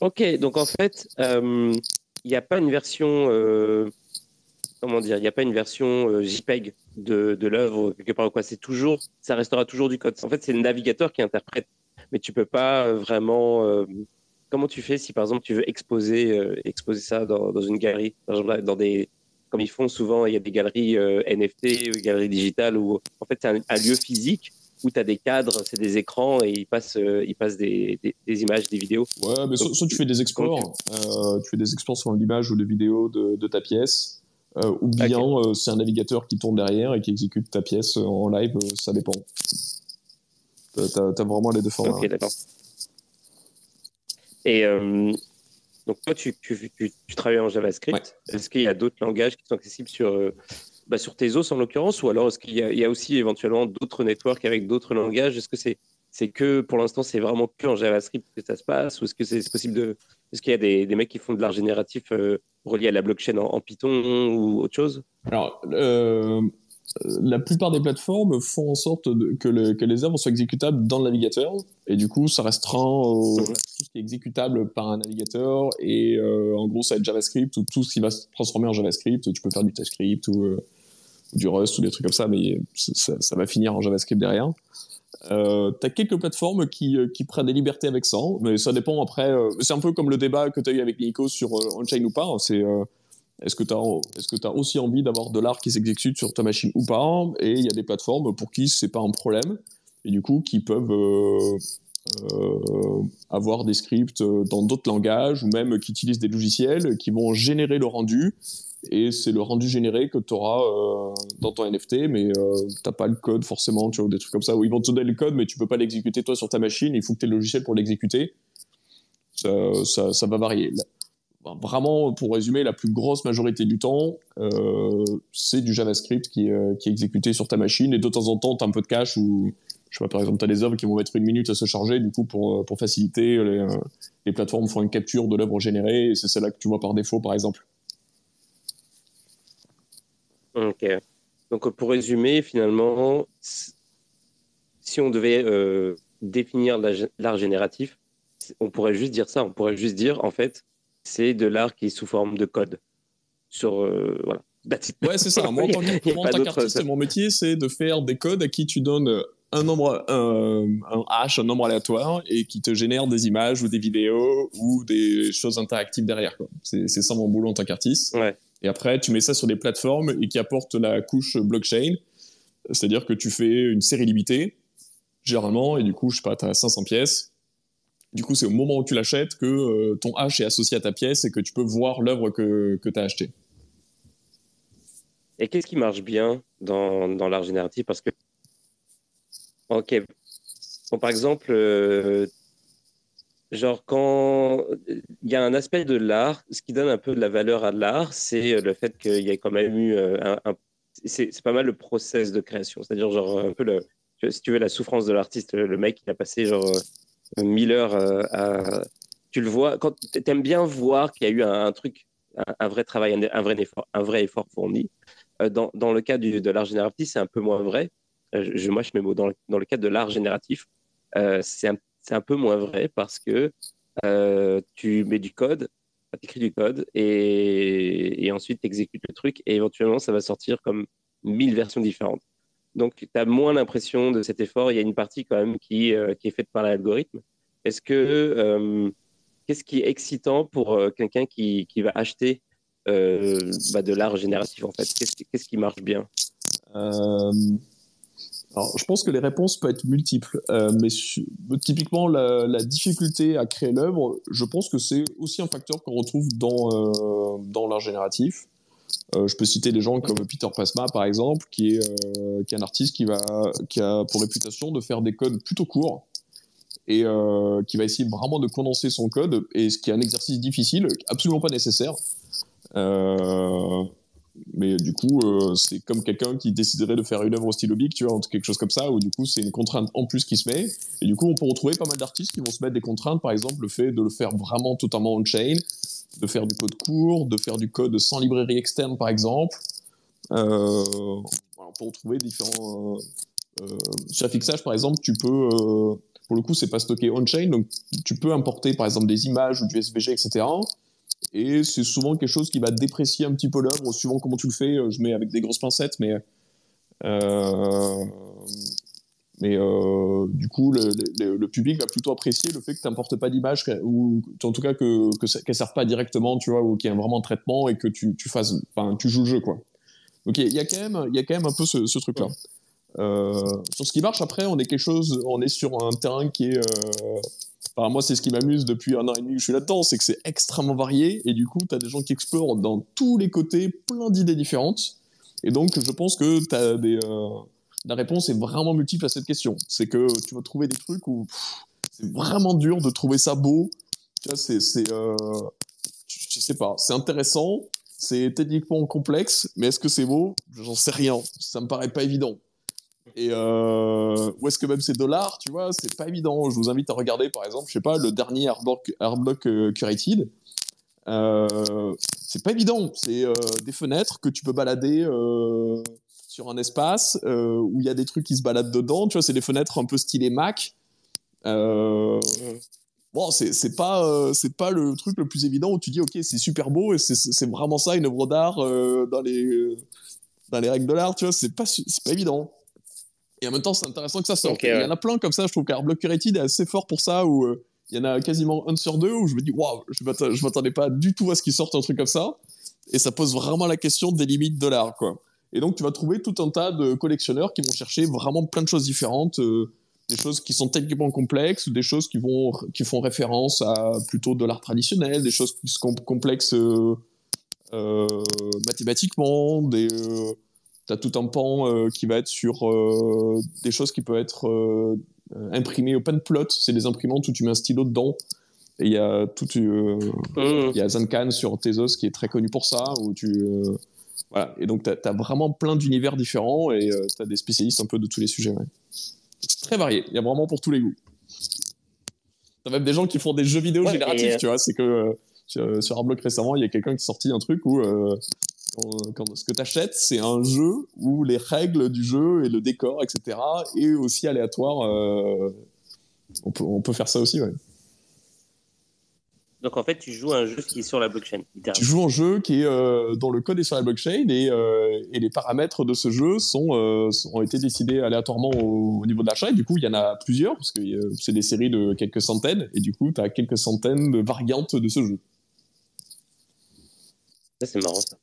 Ok, donc en fait, il euh, n'y a pas une version. Euh, comment dire Il n'y a pas une version JPEG de, l'œuvre, quelque part. C'est toujours. Ça restera toujours du code. En fait, c'est le navigateur qui interprète. Mais tu peux pas vraiment comment tu fais si par exemple tu veux exposer, euh, exposer ça dans, dans, une galerie dans des, Comme ils font souvent, il y a des galeries euh, NFT, des galeries digitales où en fait c'est un, lieu physique où tu as des cadres, c'est des écrans et ils passent, euh, ils passent des, des, images, des vidéos. Ouais, mais soit, tu fais des exports, tu fais des exports sur l'image ou des vidéos de, de ta pièce, ou bien c'est un navigateur qui tourne derrière et qui exécute ta pièce en live, ça dépend. Tu as, vraiment les deux formats. Ok, d'accord. Et euh, donc, toi, tu, tu, tu, travailles en JavaScript. Est-ce qu'il y a d'autres langages qui sont accessibles sur, euh, bah, sur Tezos en l'occurrence Ou alors est-ce qu'il y, y, a aussi éventuellement d'autres networks avec d'autres langages? Est-ce que c'est c'est que pour l'instant, c'est vraiment que en JavaScript que ça se passe Ou est-ce que c'est possible de. Est-ce qu'il y a des, des, mecs qui font de l'art génératif euh, relié à la blockchain en, en, Python ou autre chose? Alors, la plupart des plateformes font en sorte que, les œuvres soient exécutables dans le navigateur, et du coup, ça restreint tout ce qui est exécutable par un navigateur, et euh, en gros, ça va être JavaScript, ou tout ce qui va se transformer en JavaScript, tu peux faire du TypeScript, ou, euh, du Rust, ou des trucs comme ça, mais ça, va finir en JavaScript derrière. Euh, tu as quelques plateformes qui, qui, prennent des libertés avec ça, mais ça dépend après. c'est un peu comme le débat que tu as eu avec Nico sur on-chain ou pas. C'est est-ce que tu as, as, aussi envie d'avoir de l'art qui s'exécute sur ta machine ou pas Et il y a des plateformes pour qui c'est pas un problème et du coup qui peuvent euh, euh, avoir des scripts dans d'autres langages ou même qui utilisent des logiciels qui vont générer le rendu et c'est le rendu généré que tu auras euh, dans ton NFT, mais tu n'as pas le code forcément, tu vois, des trucs comme ça, où ils vont te donner le code, mais tu peux pas l'exécuter toi sur ta machine, il faut que tu aies le logiciel pour l'exécuter. Ça, ça, va varier vraiment, pour résumer, la plus grosse majorité du temps, c'est du JavaScript qui, qui, est exécuté sur ta machine. Et de temps en temps, tu as un peu de cache où, je sais pas, par exemple, tu as des œuvres qui vont mettre une minute à se charger. Du coup, pour, pour faciliter, les, les plateformes font une capture de l'œuvre générée. Et c'est celle-là que tu vois par défaut, par exemple. Ok. Donc, pour résumer, finalement, si on devait euh, définir l'art génératif, on pourrait juste dire ça. On pourrait juste dire, en fait, c'est de l'art qui est sous forme de code. Sur, euh, voilà. Ouais, c'est ça. Moi, en tant qu'artiste, mon métier, c'est de faire des codes à qui tu donnes un nombre, un, un, hash, un nombre aléatoire, et qui te génère des images ou des vidéos ou des choses interactives derrière. C'est ça mon boulot en tant qu'artiste. Ouais. Et après, tu mets ça sur des plateformes et qui apportent la couche blockchain. C'est-à-dire que tu fais une série limitée, généralement, et du coup, je sais pas, tu as 500 pièces. Du coup, c'est au moment où tu l'achètes que euh, ton hash est associé à ta pièce et que tu peux voir l'œuvre que, que tu as achetée. Et qu'est-ce qui marche bien dans, dans l'art génératif? Parce que, ok, par exemple, euh, Genre, quand il y a un aspect de l'art, ce qui donne un peu de la valeur à l'art, c'est le fait qu'il y ait quand même eu euh, un. c'est pas mal le process de création. C'est-à-dire, genre, un peu. Si tu veux, la souffrance de l'artiste, le mec, il a passé genre euh, mille heures euh, à. Tu le vois, quand tu aimes bien voir qu'il y a eu un, truc, un, vrai travail, un, vrai effort, un vrai effort fourni. Dans, dans le cas du, de l'art génératif, c'est un peu moins vrai. Je, moi, je mets mots. Dans le, dans le cas de l'art génératif, c'est un un peu moins vrai parce que euh, tu mets du code, tu écris du code et, ensuite tu exécutes le truc et éventuellement ça va sortir comme mille versions différentes. Donc tu as moins l'impression de cet effort. Il y a une partie quand même qui, euh, qui est faite par l'algorithme. Est-ce que euh, qu'est-ce qui est excitant pour quelqu'un qui, qui, va acheter bah, de l'art génératif en fait? Qu'est-ce qui marche bien? Alors, je pense que les réponses peuvent être multiples, euh, mais typiquement la, difficulté à créer l'œuvre, je pense que c'est aussi un facteur qu'on retrouve dans euh, dans l'art génératif. Euh, je peux citer des gens comme Peter Pasma par exemple, qui est qui est un artiste qui va qui a pour réputation de faire des codes plutôt courts et qui va essayer vraiment de condenser son code et ce qui est un exercice difficile, absolument pas nécessaire. Mais du coup, euh, c'est comme quelqu'un qui déciderait de faire une œuvre au stylo bic, tu vois, quelque chose comme ça, où du coup, c'est une contrainte en plus qui se met. Et du coup, on peut retrouver pas mal d'artistes qui vont se mettre des contraintes, par exemple, le fait de le faire vraiment totalement on-chain, de faire du code court, de faire du code sans librairie externe, par exemple. Euh, on peut retrouver différents. Euh, euh, sur Fixage, par exemple, tu peux. Euh, pour le coup, c'est pas stocké on-chain, donc tu peux importer, par exemple, des images ou du SVG, etc et c'est souvent quelque chose qui va déprécier un petit peu l'œuvre, suivant comment tu le fais. Euh, je mets avec des grosses pincettes, mais euh, mais euh, du coup, le, public va plutôt apprécier le fait que tu n'importes pas d'image, ou en tout cas que, que qu'elle ne serve pas directement, tu vois, ou qu'il y ait vraiment un traitement et que tu, tu fasses, enfin, tu joues le jeu, quoi. Donc il y, a quand même, il y a quand même un peu ce, ce truc-là. Euh, sur ce qui marche après, on est quelque chose, on est sur un terrain qui est euh, moi, c'est ce qui m'amuse depuis un an et demi que je suis là-dedans, c'est que c'est extrêmement varié et du coup, tu as des gens qui explorent dans tous les côtés plein d'idées différentes. Et donc, je pense que des, euh, la réponse est vraiment multiple à cette question. C'est que tu vas trouver des trucs où c'est vraiment dur de trouver ça beau. Tu vois, c'est, c'est, euh, je sais pas, c'est intéressant, c'est techniquement complexe, mais est-ce que c'est beau? J'en sais rien. Ça me paraît pas évident. Et euh, où est-ce que même c'est dollars, tu vois, c'est pas évident. Je vous invite à regarder, par exemple, je sais pas, le dernier Artblock euh, Curated. Euh, c'est pas évident. C'est des fenêtres que tu peux balader sur un espace où il y a des trucs qui se baladent dedans. Tu vois, c'est des fenêtres un peu stylées Mac. bon, c'est pas, c'est pas le truc le plus évident où tu dis, ok, c'est super beau et c'est vraiment ça, une œuvre d'art dans les dans les règles de l'art. Tu vois, c'est pas, pas évident. Et en même temps, c'est intéressant que ça sorte. Il y en a plein comme ça, je trouve qu'Arblock Curated est assez fort pour ça, où euh, il y en a quasiment un sur deux, où je me dis, waouh, je m'attendais pas du tout à ce qu'il sorte un truc comme ça. Et ça pose vraiment la question des limites de l'art, quoi. Et donc, tu vas trouver tout un tas de collectionneurs qui vont chercher vraiment plein de choses différentes, euh, des choses qui sont techniquement complexes, ou des choses qui, vont, qui font référence à plutôt de l'art traditionnel, des choses qui sont complexes euh mathématiquement, des tu tout un pan euh, qui va être sur euh, des choses qui peuvent être euh, imprimées open plot. C'est des imprimantes où tu mets un stylo dedans Et il y a tout, mmh. il y a Zankan sur Tezos qui est très connu pour ça, où tu, voilà. Et donc, tu as, vraiment plein d'univers différents et tu as des spécialistes un peu de tous les sujets. C'est très varié. Il y a vraiment pour tous les goûts. T'as même des gens qui font des jeux vidéo génératifs, tu vois. C'est que sur, sur bloc récemment, il y a quelqu'un qui a sorti un truc où quand, ce que tu achètes, c'est un jeu où les règles du jeu et le décor, etc., est aussi aléatoire. Euh, on, peut, on peut faire ça aussi, ouais. Donc en fait, tu joues un jeu qui est sur la blockchain. Tu joues un jeu qui est euh, dont le code est sur la blockchain et, euh, et les paramètres de ce jeu sont, ont été décidés aléatoirement au, niveau de l'achat. Et du coup, il y en a plusieurs parce que c'est des séries de quelques centaines et du coup, tu as quelques centaines de variantes de ce jeu. Ça, c'est marrant ça.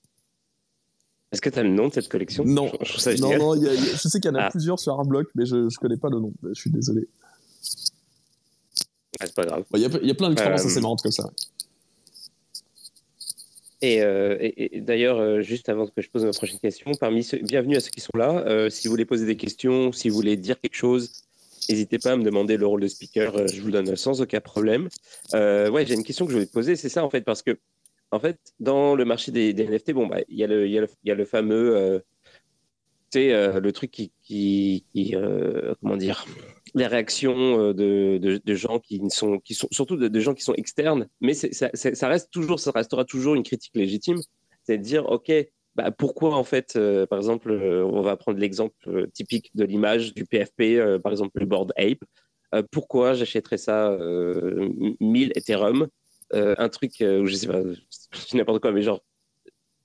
Est-ce que tu as le nom de cette collection? Non, je, non, non je sais qu'il y en a ah. plusieurs sur Artblock, mais je ne connais pas le nom. Je suis désolé. Ah, c'est pas grave. Il y, a, plein d'expériences euh, assez marrantes comme ça. Euh, et, d'ailleurs, euh, juste avant que je pose ma prochaine question, parmi ceux, bienvenue à ceux qui sont là. si vous voulez poser des questions, si vous voulez dire quelque chose, n'hésitez pas à me demander le rôle de speaker. je vous le donne sans aucun problème. ouais, j'ai une question que je voulais te poser. C'est ça, en fait, parce que en fait, dans le marché des, NFT, bon, bah, il y, a le fameux, euh, euh, le truc qui, euh, comment dire, les réactions de, gens qui sont, qui sont surtout de, gens qui sont externes, mais ça, ça, reste toujours, ça restera toujours une critique légitime, c'est de dire, ok, bah, pourquoi en fait, par exemple, on va prendre l'exemple typique de l'image du PFP, par exemple le board Ape. pourquoi j'achèterais ça 1000 Ethereum? Euh, un truc, euh, je sais pas, n'importe quoi, mais genre,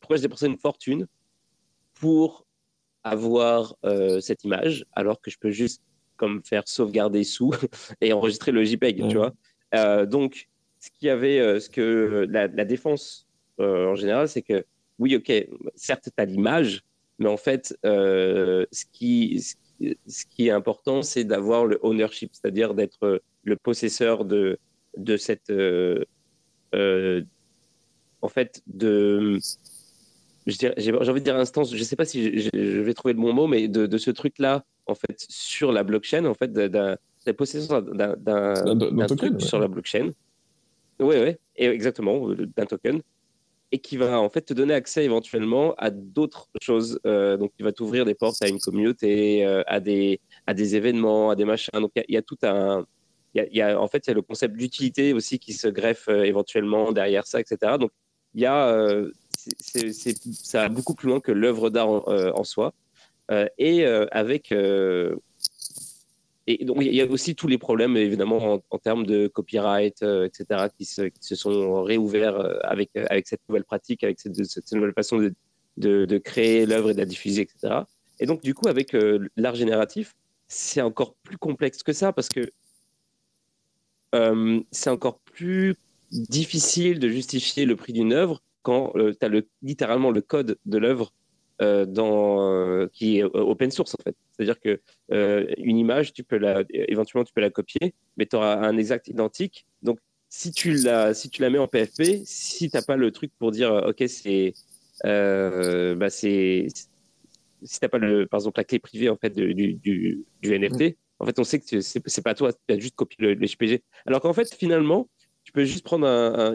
pourquoi j'ai dépensé une fortune pour avoir euh, cette image alors que je peux juste comme faire sauvegarder sous et enregistrer le JPEG, tu vois? donc, ce qui avait, ce que la, défense en général, c'est que oui, ok, certes, tu as l'image, mais en fait, ce, qui, ce qui est important, c'est d'avoir le ownership, c'est-à-dire d'être le possesseur de, de cette, euh, en fait, de. J'ai envie de dire instance, je ne sais pas si je, vais trouver le bon mot, mais de, ce truc-là, en fait, sur la blockchain, en fait, la possession d'un truc sur la blockchain. Oui, oui, exactement, euh, d'un token. Et qui va en fait te donner accès éventuellement à d'autres choses. Euh, donc, qui va t'ouvrir des portes à une communauté, à, des, à des événements, à des machins. Donc, il y, a tout un, il y, a, en fait, il y a le concept d'utilité aussi qui se greffe euh, éventuellement derrière ça, etc. Donc, il y a, euh, ça va beaucoup plus loin que l'œuvre d'art en, euh, soi. et avec. et donc, il y a aussi tous les problèmes, évidemment, en, termes de copyright, etc., qui se, sont réouverts avec, avec cette nouvelle pratique, avec cette, nouvelle façon de, de, créer l'œuvre et de la diffuser, etc. Et donc, du coup, avec l'art génératif, c'est encore plus complexe que ça parce que c'est encore plus difficile de justifier le prix d'une œuvre quand euh, tu as le, littéralement le code de l'œuvre euh, dans, qui est open source en fait. C'est-à-dire que une image, tu peux éventuellement tu peux la copier, mais tu auras un exact identique. Donc si tu la, si tu la mets en PFP, si tu n'as pas le truc pour dire ok c'est, bah c'est, si t'as pas le, par exemple la clé privée en fait du, du NFT, en fait, on sait que c'est pas toi, tu as juste copié le, JPG. Alors qu'en fait, finalement, tu peux juste prendre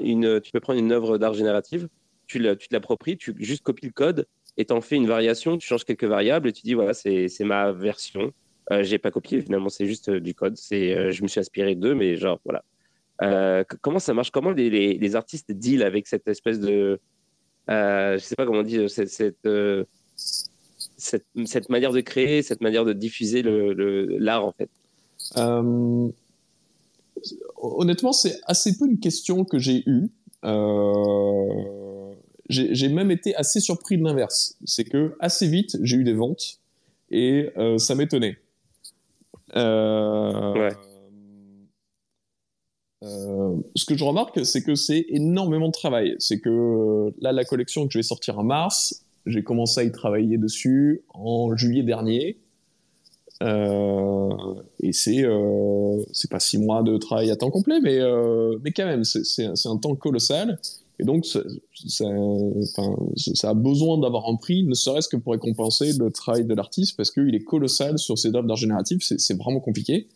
une, tu peux prendre une œuvre d'art générative, tu, tu te l'appropries, tu juste copies le code et tu en fais une variation, tu changes quelques variables et tu dis voilà, c'est ma version. Euh, j'ai pas copié, finalement, c'est juste euh, du code. Euh, je me suis inspiré d'eux, mais genre voilà. Euh, comment ça marche? Comment les, les, artistes deal avec cette espèce de, je sais pas comment on dit, cette cette, cette, manière de créer, cette manière de diffuser l'art, le, en fait euh, Honnêtement, c'est assez peu une question que j'ai eue. Euh, j'ai même été assez surpris de l'inverse. C'est que assez vite, j'ai eu des ventes et euh, ça m'étonnait. Ouais. ce que je remarque, c'est que c'est énormément de travail. C'est que là, la collection que je vais sortir en mars, j'ai commencé à y travailler dessus en juillet dernier. Euh, et c'est euh, pas six mois de travail à temps complet, mais euh, mais quand même c'est un temps colossal. Et donc ça, ça a besoin d'avoir un prix, ne serait-ce que pour récompenser le travail de l'artiste, parce qu'il est colossal sur ses œuvres d'art génératif. C'est vraiment compliqué.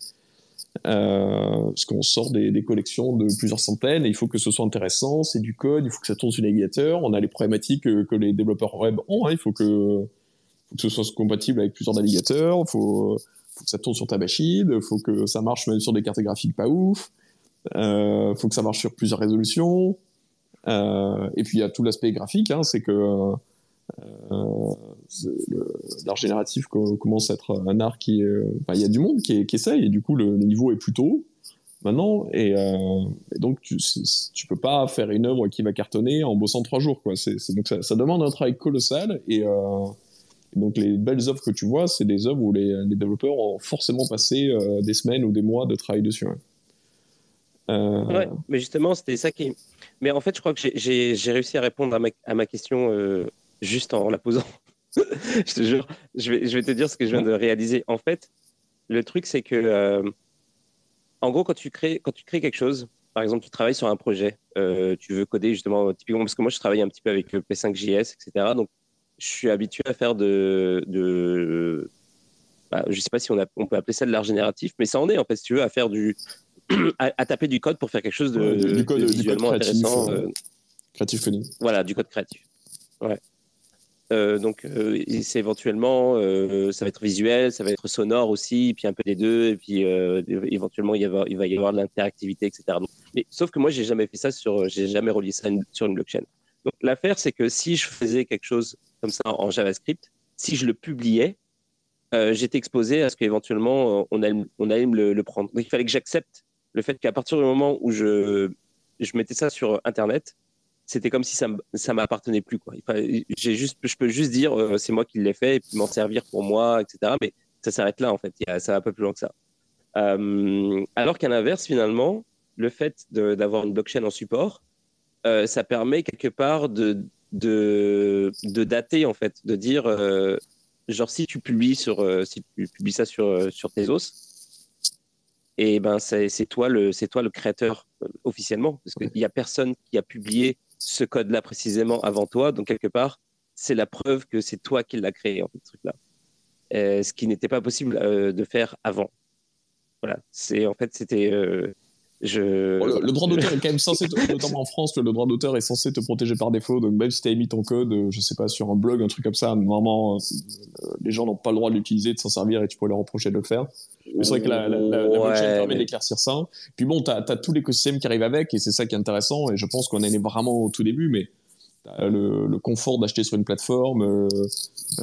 Euh, parce qu'on sort des, collections de plusieurs centaines et il faut que ce soit intéressant, c'est du code, il faut que ça tourne sur navigateur, on a les problématiques que, les développeurs web ont, hein. il faut que, ce soit compatible avec plusieurs navigateurs, il faut, que ça tourne sur ta machine, il faut que ça marche même sur des cartes graphiques pas ouf, il euh, faut que ça marche sur plusieurs résolutions, euh, et puis il y a tout l'aspect graphique, hein, c'est que l'art génératif commence à être un art qui. il y a du monde qui, essaye, et du coup, le, niveau est plutôt haut maintenant. Et, donc, tu, tu peux pas faire une œuvre qui va cartonner en bossant trois jours. Quoi. donc, ça, demande un travail colossal. Et. Donc les belles œuvres que tu vois, c'est des œuvres où les, développeurs ont forcément passé des semaines ou des mois de travail dessus. Ouais, mais justement, c'était ça qui. Mais en fait, je crois que j'ai réussi à répondre à ma question juste en la posant. je te jure, je vais, je vais, te dire ce que je viens de réaliser. En fait, le truc, c'est que, euh, en gros, quand tu, crées, quand tu crées quelque chose, par exemple, tu travailles sur un projet, euh, tu veux coder justement, typiquement, parce que moi, je travaille un petit peu avec P5JS, etc. Donc, je suis habitué à faire de. de bah, je ne sais pas si on, a, on, peut appeler ça de l'art génératif, mais ça en est, en fait, si tu veux, à faire du. à, taper du code pour faire quelque chose de, du code, visuellement créatif, intéressant. Euh, créatif Voilà, du code créatif. Ouais. Euh, donc, euh, c'est éventuellement, euh, ça va être visuel, ça va être sonore aussi, puis un peu des deux, et puis éventuellement, il, va, y avoir de l'interactivité, etc. mais sauf que moi, j'ai jamais fait ça sur, j'ai jamais relié ça sur une blockchain. Donc, l'affaire, c'est que si je faisais quelque chose comme ça en JavaScript, si je le publiais, j'étais exposé à ce qu'éventuellement on allait, me le, prendre. Donc, il fallait que j'accepte le fait qu'à partir du moment où je mettais ça sur Internet, c'était comme si ça ça m'appartenait plus quoi. J'ai juste, je peux juste dire euh, c'est moi qui l'ai fait et puis m'en servir pour moi, etc. Mais ça s'arrête là en fait. ça va pas plus loin que ça. Euh, alors qu'à l'inverse finalement, le fait d'avoir une blockchain en support, euh, ça permet quelque part de, de, de dater en fait, de dire genre si tu publies sur si tu publies ça sur sur tes os et ben c'est toi le c'est toi le créateur officiellement parce qu'il n'y a personne qui a publié ce code-là précisément avant toi. Donc, quelque part, c'est la preuve que c'est toi qui l'as créé, en fait, ce truc-là. Euh, ce qui n'était pas possible euh, de faire avant. Voilà. C'est, en fait, c'était. Euh, je... le, droit d'auteur est quand même censé, notamment en France, le droit d'auteur est censé te protéger par défaut. Donc même si tu as émis ton code, je sais pas, sur un blog, un truc comme ça, normalement, les gens n'ont pas le droit de l'utiliser, de s'en servir et tu peux leur reprocher de le faire. Mais c'est vrai que la, la, la, blockchain permet d'éclaircir ça. Puis bon, tu as, tout l'écosystème qui arrive avec et c'est ça qui est intéressant. Et je pense qu'on est vraiment au tout début, mais le, le, confort d'acheter sur une plateforme, euh,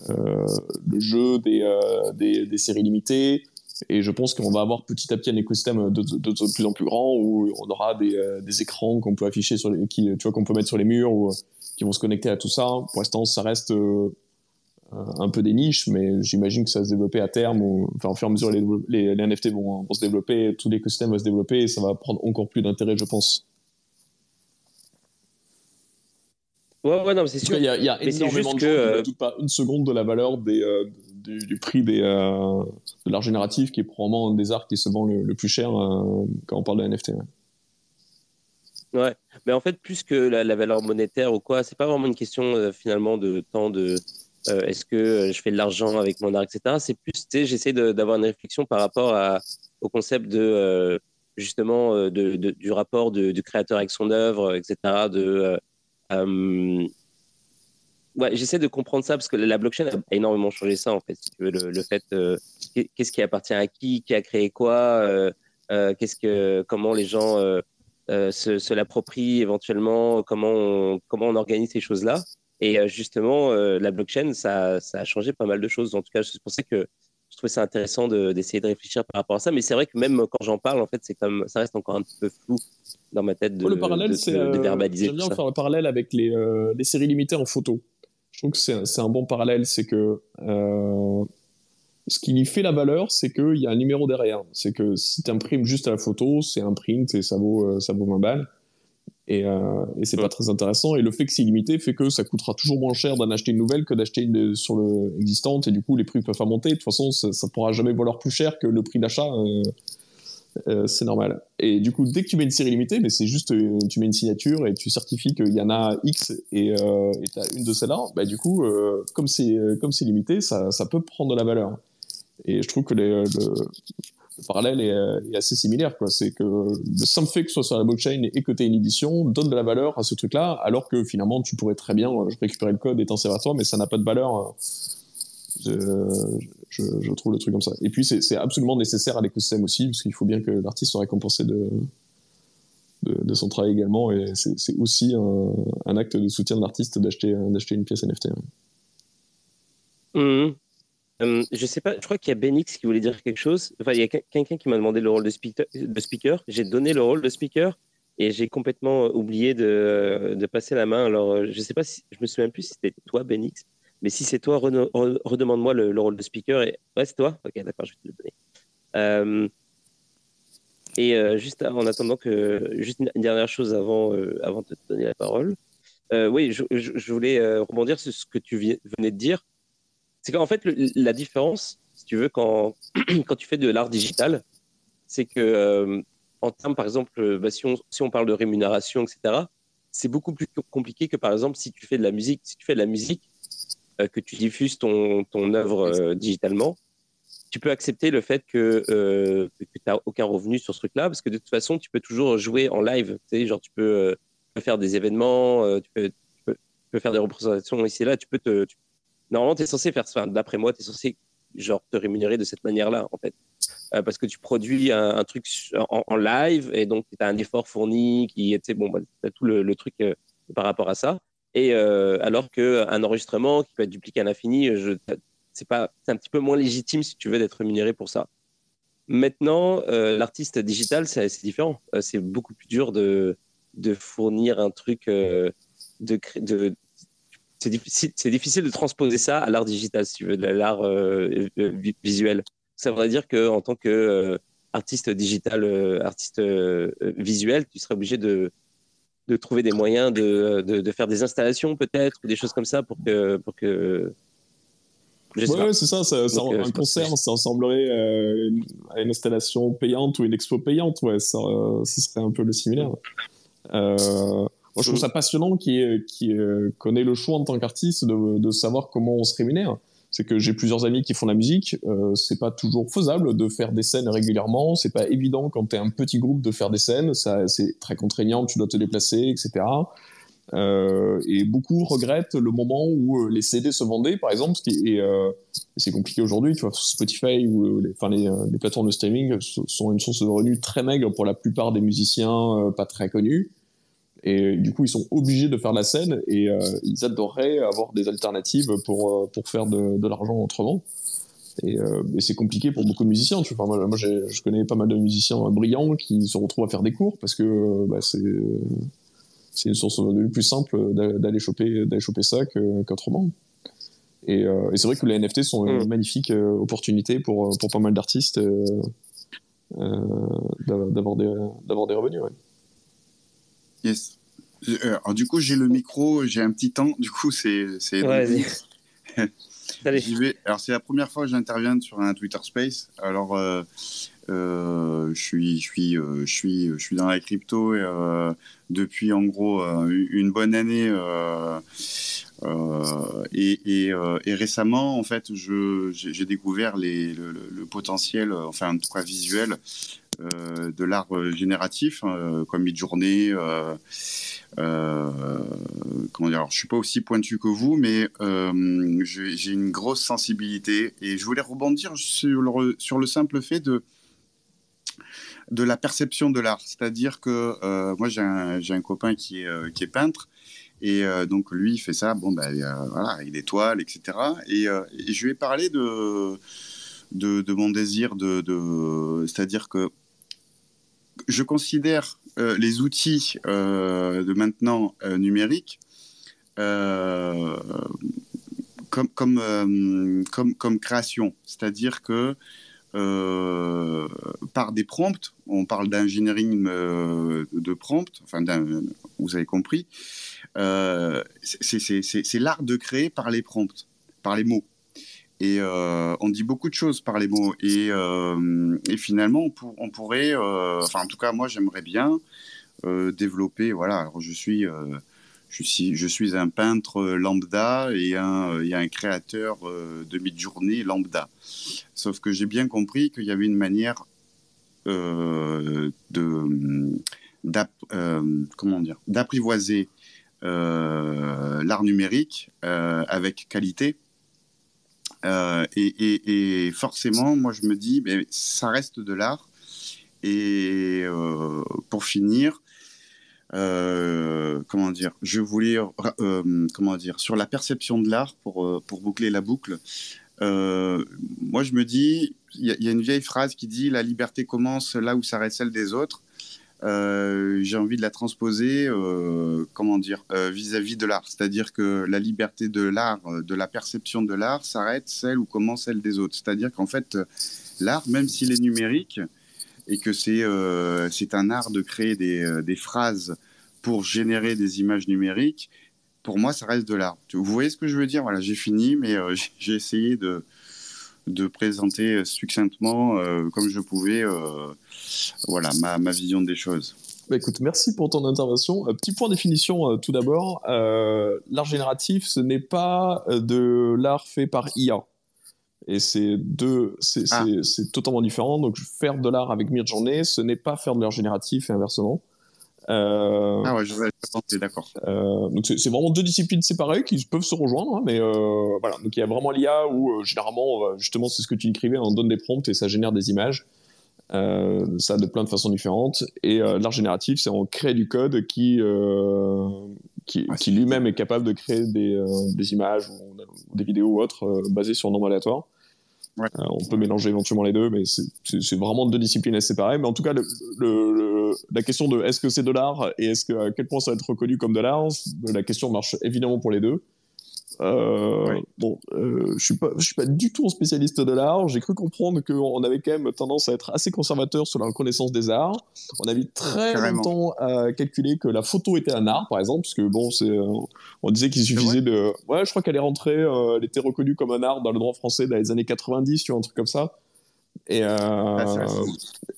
euh, le jeu des, euh, des, des, séries limitées. Et je pense qu'on va avoir petit à petit un écosystème de, de, de plus en plus grand où on aura des, euh, des écrans qu'on peut afficher sur les, qui, tu vois, qu'on peut mettre sur les murs ou qui vont se connecter à tout ça. Pour l'instant, ça reste un peu des niches, mais j'imagine que ça va se développer à terme. Ou, enfin, au fur et à mesure, les, les, les NFT vont, vont, se développer, tout l'écosystème va se développer et ça va prendre encore plus d'intérêt, je pense. Ouais, ouais, non, c'est sûr. Il y a, y a énormément de gens que, qui ne pas une seconde de la valeur des, euh, du, prix des, euh, de l'art génératif, qui est probablement un des arts qui se vend le, plus cher euh, quand on parle de NFT. Ouais. mais en fait, plus que la, valeur monétaire ou quoi, c'est pas vraiment une question finalement de temps de euh, est-ce que euh, je fais de l'argent avec mon art, etc. C'est plus, tu sais, j'essaie d'avoir une réflexion par rapport au concept de euh, justement du rapport du créateur avec son œuvre, etc. De, ouais, j'essaie de comprendre ça parce que la blockchain a énormément changé ça en fait. le, fait, qu'est-ce qui appartient à qui, qui a créé quoi, qu'est-ce que, comment les gens se, se l'approprient éventuellement, comment on, comment on organise ces choses-là. Et euh, justement, euh, la blockchain, ça, ça, a changé pas mal de choses. En tout cas, c'est pour ça que je trouvais ça intéressant d'essayer de, réfléchir par rapport à ça. Mais c'est vrai que même quand j'en parle, en fait, c'est comme ça reste encore un petit peu flou dans ma tête de, le parallèle, de, de, euh, verbaliser. J'aime bien faire le parallèle avec les, les, séries limitées en photo. Je trouve que c'est un bon parallèle. C'est que ce qui fait la valeur, c'est qu'il y a un numéro derrière. C'est que si tu imprimes juste à la photo, c'est un print et ça vaut, ça vaut 20 balles et, euh, et c'est pas très intéressant. Et le fait que c'est illimité fait que ça coûtera toujours moins cher d'en acheter une nouvelle que d'acheter une sur le existante, et du coup les prix peuvent pas monter. De toute façon, ça, ça pourra jamais valoir plus cher que le prix d'achat. Euh, euh, c'est normal. Et du coup, dès que tu mets une série limitée, mais c'est juste, euh, tu mets une signature et tu certifies qu'il y en a X et euh, tu as une de celles-là, bah, du coup, euh, comme c'est comme c'est limité, ça, ça peut prendre de la valeur. Et je trouve que les, le, le parallèle est, assez similaire. C'est que le simple fait que ce soit sur la blockchain et que tu aies une édition donne de la valeur à ce truc-là, alors que finalement, tu pourrais très bien récupérer le code et t'en servir à toi, mais ça n'a pas de valeur. Je, trouve le truc comme ça. Et puis, c'est absolument nécessaire à l'écosystème aussi, parce qu'il faut bien que l'artiste soit récompensé de, de, son travail également. Et c'est aussi un, acte de soutien de l'artiste d'acheter une pièce NFT. Mmh. Euh, je sais pas, je crois qu'il y a Benix qui voulait dire quelque chose. Enfin, il y a quelqu'un qui m'a demandé le rôle de speaker. J'ai donné le rôle de speaker et j'ai complètement oublié de, de, passer la main. Alors, euh, je sais pas si, je me souviens plus si c'était toi, Benix, mais si c'est toi, redemande-moi le, rôle de speaker. Et... Ouais, c'est toi Ok, d'accord, je vais te le donner. Euh, et juste en attendant que, juste une, dernière chose avant, avant de te donner la parole. oui, je, voulais rebondir sur ce que tu venais de dire c'est qu'en fait, la différence, si tu veux, quand, quand tu fais de l'art digital, c'est que, euh, en termes, par exemple, euh, bah, si, on, si, on, parle de rémunération, etc., c'est beaucoup plus compliqué que, par exemple, si tu fais de la musique. Si tu fais de la musique, euh, que tu diffuses ton, ton œuvre digitalement, tu peux accepter le fait que, tu n'as aucun revenu sur ce truc-là, parce que de toute façon, tu peux toujours jouer en live. Tu sais, genre, tu peux, faire des événements, tu, peux, faire des représentations ici et là, tu peux te, normalement, tu es censé faire ça. D'après moi, tu es censé genre, te rémunérer de cette manière-là, en fait. Euh, parce que tu produis un, truc en, live et donc tu as un effort fourni qui est, bon, bah, tu as tout le, truc euh, par rapport à ça. Et euh, alors qu'un enregistrement qui peut être dupliqué à l'infini, c'est un petit peu moins légitime si tu veux d'être rémunéré pour ça. Maintenant, l'artiste digital, c'est, différent. c'est beaucoup plus dur de, fournir un truc de, c'est difficile, c'est difficile de transposer ça à l'art digital, si tu veux, de l'art euh, visuel. Ça voudrait dire que en tant que euh, artiste digital, euh, artiste visuel, tu serais obligé de, de trouver des moyens de, de, faire des installations peut-être ou des choses comme ça pour que pour que ouais, c'est ça, ça, un concert, ça ressemblerait à une, installation payante ou une expo payante, ouais, ça, ça serait un peu le similaire. Euh, moi, je trouve ça passionnant qui, qui euh, connaît le choix en tant qu'artiste de, de, savoir comment on se rémunère. C'est que j'ai plusieurs amis qui font de la musique. Euh, c'est pas toujours faisable de faire des scènes régulièrement. C'est pas évident quand tu es un petit groupe de faire des scènes. Ça, c'est très contraignant. Tu dois te déplacer, etc. Euh, et beaucoup regrettent le moment où euh, les CD se vendaient, par exemple, ce qui est, euh, c'est compliqué aujourd'hui. Tu vois, Spotify ou les, enfin les, les, plateformes de streaming sont une source de revenus très maigre pour la plupart des musiciens pas très connus. Et du coup, ils sont obligés de faire la scène et euh, ils adoreraient avoir des alternatives pour, euh, pour faire de, de l'argent autrement. Et, euh, c'est compliqué pour beaucoup de musiciens. Tu vois. moi, moi je connais pas mal de musiciens brillants qui se retrouvent à faire des cours parce que bah, c'est c'est une source de plus simple d'aller choper, d'aller choper ça qu'autrement. et, et c'est vrai que les NFT sont une mm. magnifique opportunité pour, pour pas mal d'artistes d'avoir des, des revenus. Ouais. Yes. Euh, alors, du coup, j'ai le micro, j'ai un petit temps. Du coup, c'est. c'est vais. Alors, c'est la première fois que j'interviens sur un Twitter Space. Alors, euh, euh, je suis, je suis, je suis, je suis dans la crypto depuis en gros une bonne année. Et, et, et, récemment, en fait, j'ai découvert les, le, le, potentiel, enfin en tout cas visuel, de l'art euh, génératif, hein, comme Midjourney. Euh, comment dire Alors, je suis pas aussi pointu que vous, mais j'ai une grosse sensibilité et je voulais rebondir sur le, sur le simple fait de de la perception de l'art. C'est-à-dire que moi, j'ai un, un, copain qui est, qui est peintre. Et donc, lui, il fait ça. Bon, ben, voilà, il étoile, etc. Et, je lui ai parlé de, de, mon désir de C'est-à-dire que je considère euh, les outils euh, de maintenant euh, numériques comme, comme, comme, comme, création. C'est-à-dire que par des prompts, on parle d'engineering de prompts, enfin, vous avez compris, c'est l'art de créer par les prompts, par les mots. Et euh, on dit beaucoup de choses par les mots. Et, euh, finalement, on, pourrait, euh, enfin en tout cas moi j'aimerais bien développer, voilà, alors je suis, je, suis, un peintre lambda et un, et un créateur de mid-journée lambda. Sauf que j'ai bien compris qu'il y avait une manière de, d'apprivoiser l'art numérique avec qualité. Et, forcément, moi, je me dis, ça reste de l'art. Et pour finir, euh, comment dire, je voulais, euh, comment dire, sur la perception de l'art, pour, euh, pour boucler la boucle, moi je me dis, il y, a une vieille phrase qui dit La liberté commence là où s'arrête celle des autres. J'ai envie de la transposer, comment dire, vis-à-vis de l'art. C'est-à-dire que la liberté de l'art, de la perception de l'art, s'arrête celle où commence celle des autres. C'est-à-dire qu'en fait, l'art, même s'il est numérique, et que c'est euh, c'est un art de créer des, euh, des, phrases pour générer des images numériques, pour moi, ça reste de l'art. Vous voyez ce que je veux dire? Voilà, j'ai fini, mais euh, j'ai essayé de, de présenter succinctement, comme je pouvais, voilà, ma, ma, vision des choses. Bah écoute, merci pour ton intervention. petit point de définition tout d'abord. l'art génératif, ce n'est pas de l'art fait par IA. Et c'est deux, ah. c'est totalement différent. Donc, faire de l'art avec Midjourney, ce n'est pas faire de l'art génératif et inversement. Euh, ah ouais, je d'accord. Euh, donc c'est vraiment deux disciplines séparées qui peuvent se rejoindre, hein, mais euh, voilà. Donc il y a vraiment l'IA où généralement, justement, c'est ce que tu écrivais, on donne des prompts et ça génère des images. ça de plein de façons différentes. Et l'art génératif, c'est on crée du code qui qui, qui lui-même est capable de créer des, des images ou, des vidéos ou autres basées sur nombre aléatoire. Euh, on peut mélanger éventuellement les deux, mais c'est vraiment deux disciplines assez séparées. Mais en tout cas, la question de est-ce que c'est de l'art et est-ce que à quel point ça va être reconnu comme de l'art, la question marche évidemment pour les deux. Euh, bon, euh, je suis pas, je suis pas du tout un spécialiste de l'art. J'ai cru comprendre qu'on avait quand même tendance à être assez conservateur sur la reconnaissance des arts. On a mis très longtemps à calculer que la photo était un art, par exemple, parce que bon, c'est, euh, on disait qu'il suffisait de, ouais, je crois qu'elle est rentrée, elle était reconnue comme un art dans le droit français dans les années 90, tu vois, un truc comme ça. Et, ah,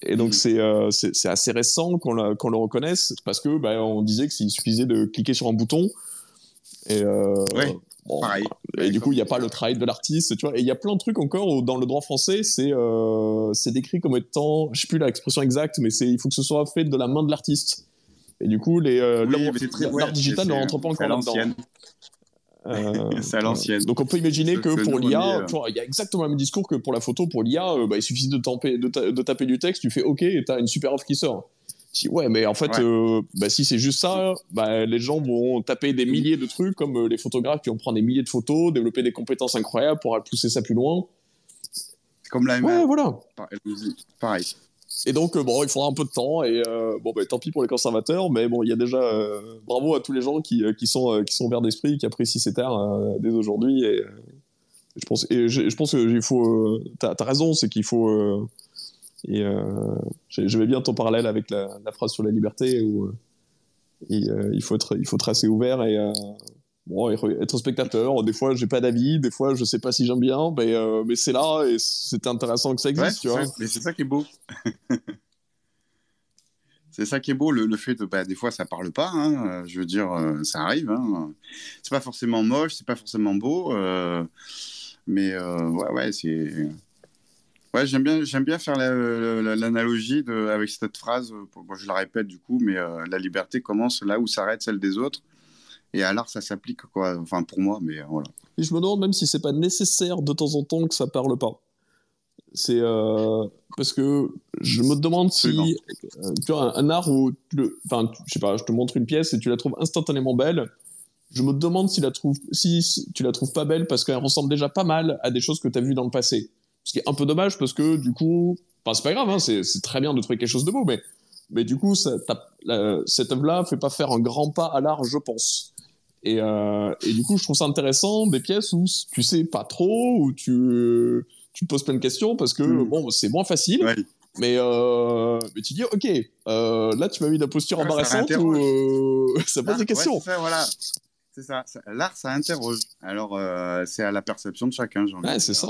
et donc c'est c'est assez récent qu'on le reconnaisse parce que bah, on disait qu'il suffisait de cliquer sur un bouton et ouais. Et du coup, il n'y a pas le travail de l'artiste, tu vois. Et il y a plein de trucs encore où, dans le droit français, c'est euh, décrit comme étant, je sais plus l'expression exacte, mais il faut que ce soit fait de la main de l'artiste. Et du coup, les euh, l'art digital ne rentre pas encore là-dedans. Euh, c'est à l'ancienne. Donc on peut imaginer que, pour l'IA, il y a exactement le même discours que pour la photo. Pour l'IA, bah, il suffit de, taper, de, de, taper du texte, tu fais OK et tu as une super offre qui sort ouais, mais en fait, euh, bah, si c'est juste ça, bah, les gens vont taper des milliers de trucs, comme euh, les photographes qui vont prendre des milliers de photos, développer des compétences incroyables pour pousser ça plus loin. Comme la Ouais, voilà. Pareil. Et donc, euh, bon, il faudra un peu de temps, et bon, bah, tant pis pour les conservateurs, mais bon, il y a déjà bravo à tous les gens qui, qui sont, qui sont ouverts d'esprit, qui apprécient ces terres dès aujourd'hui, et je pense, et je, pense qu'il faut. T'as as raison, c'est qu'il faut et euh, je vais bien ton parallèle avec la, phrase sur la liberté où euh, euh, il, faut être, il faut être assez ouvert et bon, être spectateur. Des fois, j'ai pas d'avis, des fois, je sais pas si j'aime bien, mais, mais c'est là et c'est intéressant que ça existe. tu vois. Mais c'est ça qui est beau. c'est ça qui est beau, le, fait de, bah, des fois, ça parle pas. Hein, je veux dire, ça arrive. Hein. C'est pas forcément moche, c'est pas forcément beau, mais ouais, ouais, c'est Ouais, j'aime bien, j'aime bien faire l'analogie avec cette phrase. Moi, je la répète du coup, mais euh, la liberté commence là où s'arrête celle des autres. Et à l'art, ça s'applique, quoi. Enfin, pour moi, mais euh, voilà. Et je me demande même si c'est pas nécessaire de temps en temps que ça parle pas. C'est euh, parce que je me demande si tu vois un, art où, enfin, je sais pas, je te montre une pièce et tu la trouves instantanément belle. Je me demande si, la trouve, si tu la trouves pas belle parce qu'elle ressemble déjà pas mal à des choses que tu as vues dans le passé. Ce qui est un peu dommage parce que du coup, enfin c'est pas grave, hein, c'est très bien de trouver quelque chose de beau, mais mais du coup, ça, cette œuvre-là fait pas faire un grand pas à l'art, je pense. Et, euh, et, du coup, je trouve ça intéressant des pièces où tu sais pas trop, où tu tu te poses plein de questions parce que mm. bon, c'est moins facile. Mais, euh, mais tu dis, ok, euh, là tu m'as mis la posture embarrassante ou euh, ça pose des questions. Ouais, ça, voilà. C'est ça. L'art, ça interroge. Alors, c'est à la perception de chacun. Ouais, c'est ça.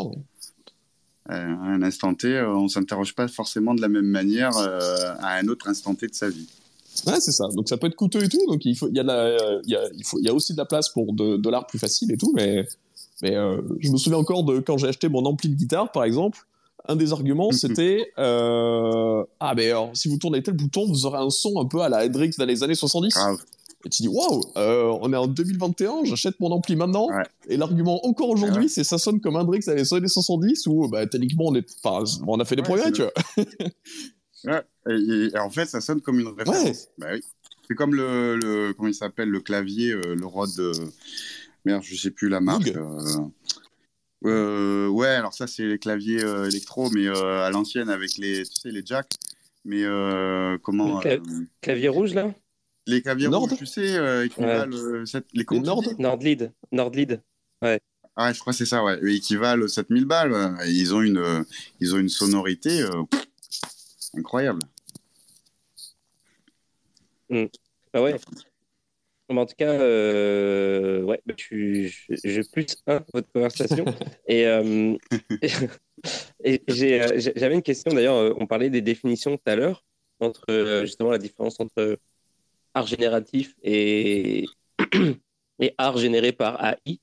À un instant T, euh, on ne s'interroge pas forcément de la même manière euh, à un autre instant T de sa vie. Ouais, c'est ça. Donc ça peut être coûteux et tout. Donc il faut, il y a, il y a, il faut, il y a aussi de la place pour de, l'art plus facile et tout. Mais, mais euh, je me souviens encore de quand j'ai acheté mon ampli de guitare, par exemple. un des arguments, c'était euh, Ah, mais alors, si vous tournez tel bouton, vous aurez un son un peu à la Hendrix dans les années 70. Et tu dis Waouh, euh, on est en 2021, j'achète mon ampli maintenant. Et l'argument encore aujourd'hui, c'est ça sonne comme Hendrix dans les années 70, où bah, techniquement, on, est, on a fait des progrès, tu vois. et, en fait, ça sonne comme une référence. Bah, oui. C'est comme le, le, Comment il s'appelle Le clavier, euh, le Rode. Merde, je sais plus la marque. Euh, ouais, alors ça, c'est les claviers euh, électro, mais euh, à l'ancienne avec les, tu sais, les jacks. Mais comment. clavier rouge, là? Les claviers rouges, tu sais, équivalent. les Nord Nordlead. Nordlead. Ouais. Ah, je crois que c'est ça, ouais. Ils équivalent 7000 balles. Ils ont une, ils ont une sonorité incroyable. Mmh. Bah ouais en tout cas, euh, ouais, bah, je, je, plus un votre conversation. et, euh, et euh, j'avais une question d'ailleurs. On parlait des définitions tout à l'heure entre justement la différence entre art génératif et, et art généré par AI.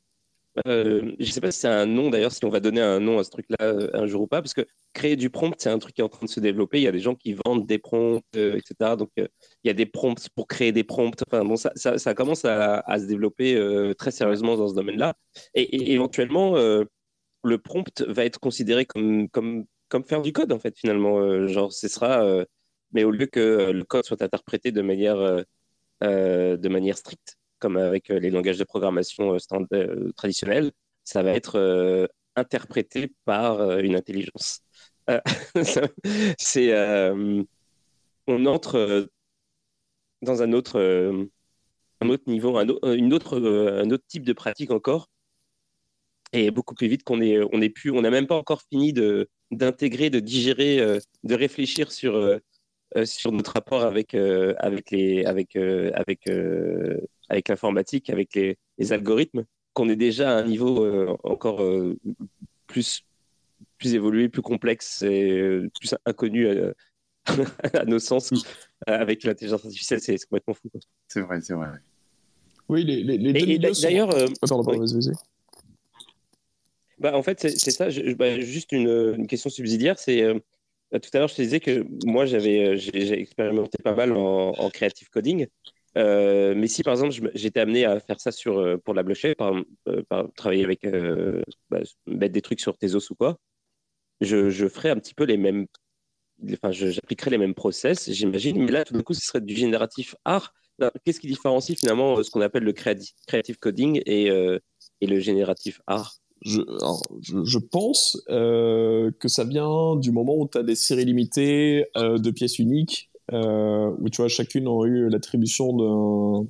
Euh, je ne sais pas si c'est un nom d'ailleurs, si on va donner un nom à ce truc-là euh, un jour ou pas, parce que créer du prompt, c'est un truc qui est en train de se développer. Il y a des gens qui vendent des prompts, euh, etc. Donc il y a des prompts pour créer des prompts. Enfin, bon, ça, ça, commence à, se développer très sérieusement dans ce domaine-là. Et, éventuellement, le prompt va être considéré comme, comme, comme faire du code, en fait, finalement. genre, ce sera. mais au lieu que le code soit interprété de manière, de manière stricte, comme avec euh, les langages de programmation euh, euh, traditionnels, ça va être interprété par une intelligence. on entre dans un autre, un autre niveau, un, une autre, un autre type de pratique encore, et beaucoup plus vite qu'on on on n'a même pas encore fini d'intégrer, de digérer, de réfléchir sur sur notre rapport avec avec les avec avec avec l'informatique, avec les, algorithmes, qu'on est déjà à un niveau euh, encore euh, plus, plus évolué, plus complexe et euh, plus inconnu à, nos sens. avec l'intelligence artificielle, c'est complètement fou. C'est vrai, c'est vrai. Oui, les, les, D'ailleurs, bah, en fait, c'est ça. bah, juste une, une, question subsidiaire, c'est tout à l'heure, je te disais que moi, j'avais j'ai expérimenté pas mal en, en creative coding. Euh, mais si par exemple j'étais amené à faire ça euh, pour la blockchain, par, euh, travailler avec, bah, mettre des trucs sur Tezos ou quoi, je, je ferais un petit peu les mêmes, enfin j'appliquerais les mêmes process, j'imagine, mais là tout d'un coup ce serait du génératif art. Qu'est-ce qui différencie finalement ce qu'on appelle le creative coding et le génératif art? Je, je, pense que ça vient du moment où tu as des séries limitées de pièces uniques euh, où tu vois, chacune a eu l'attribution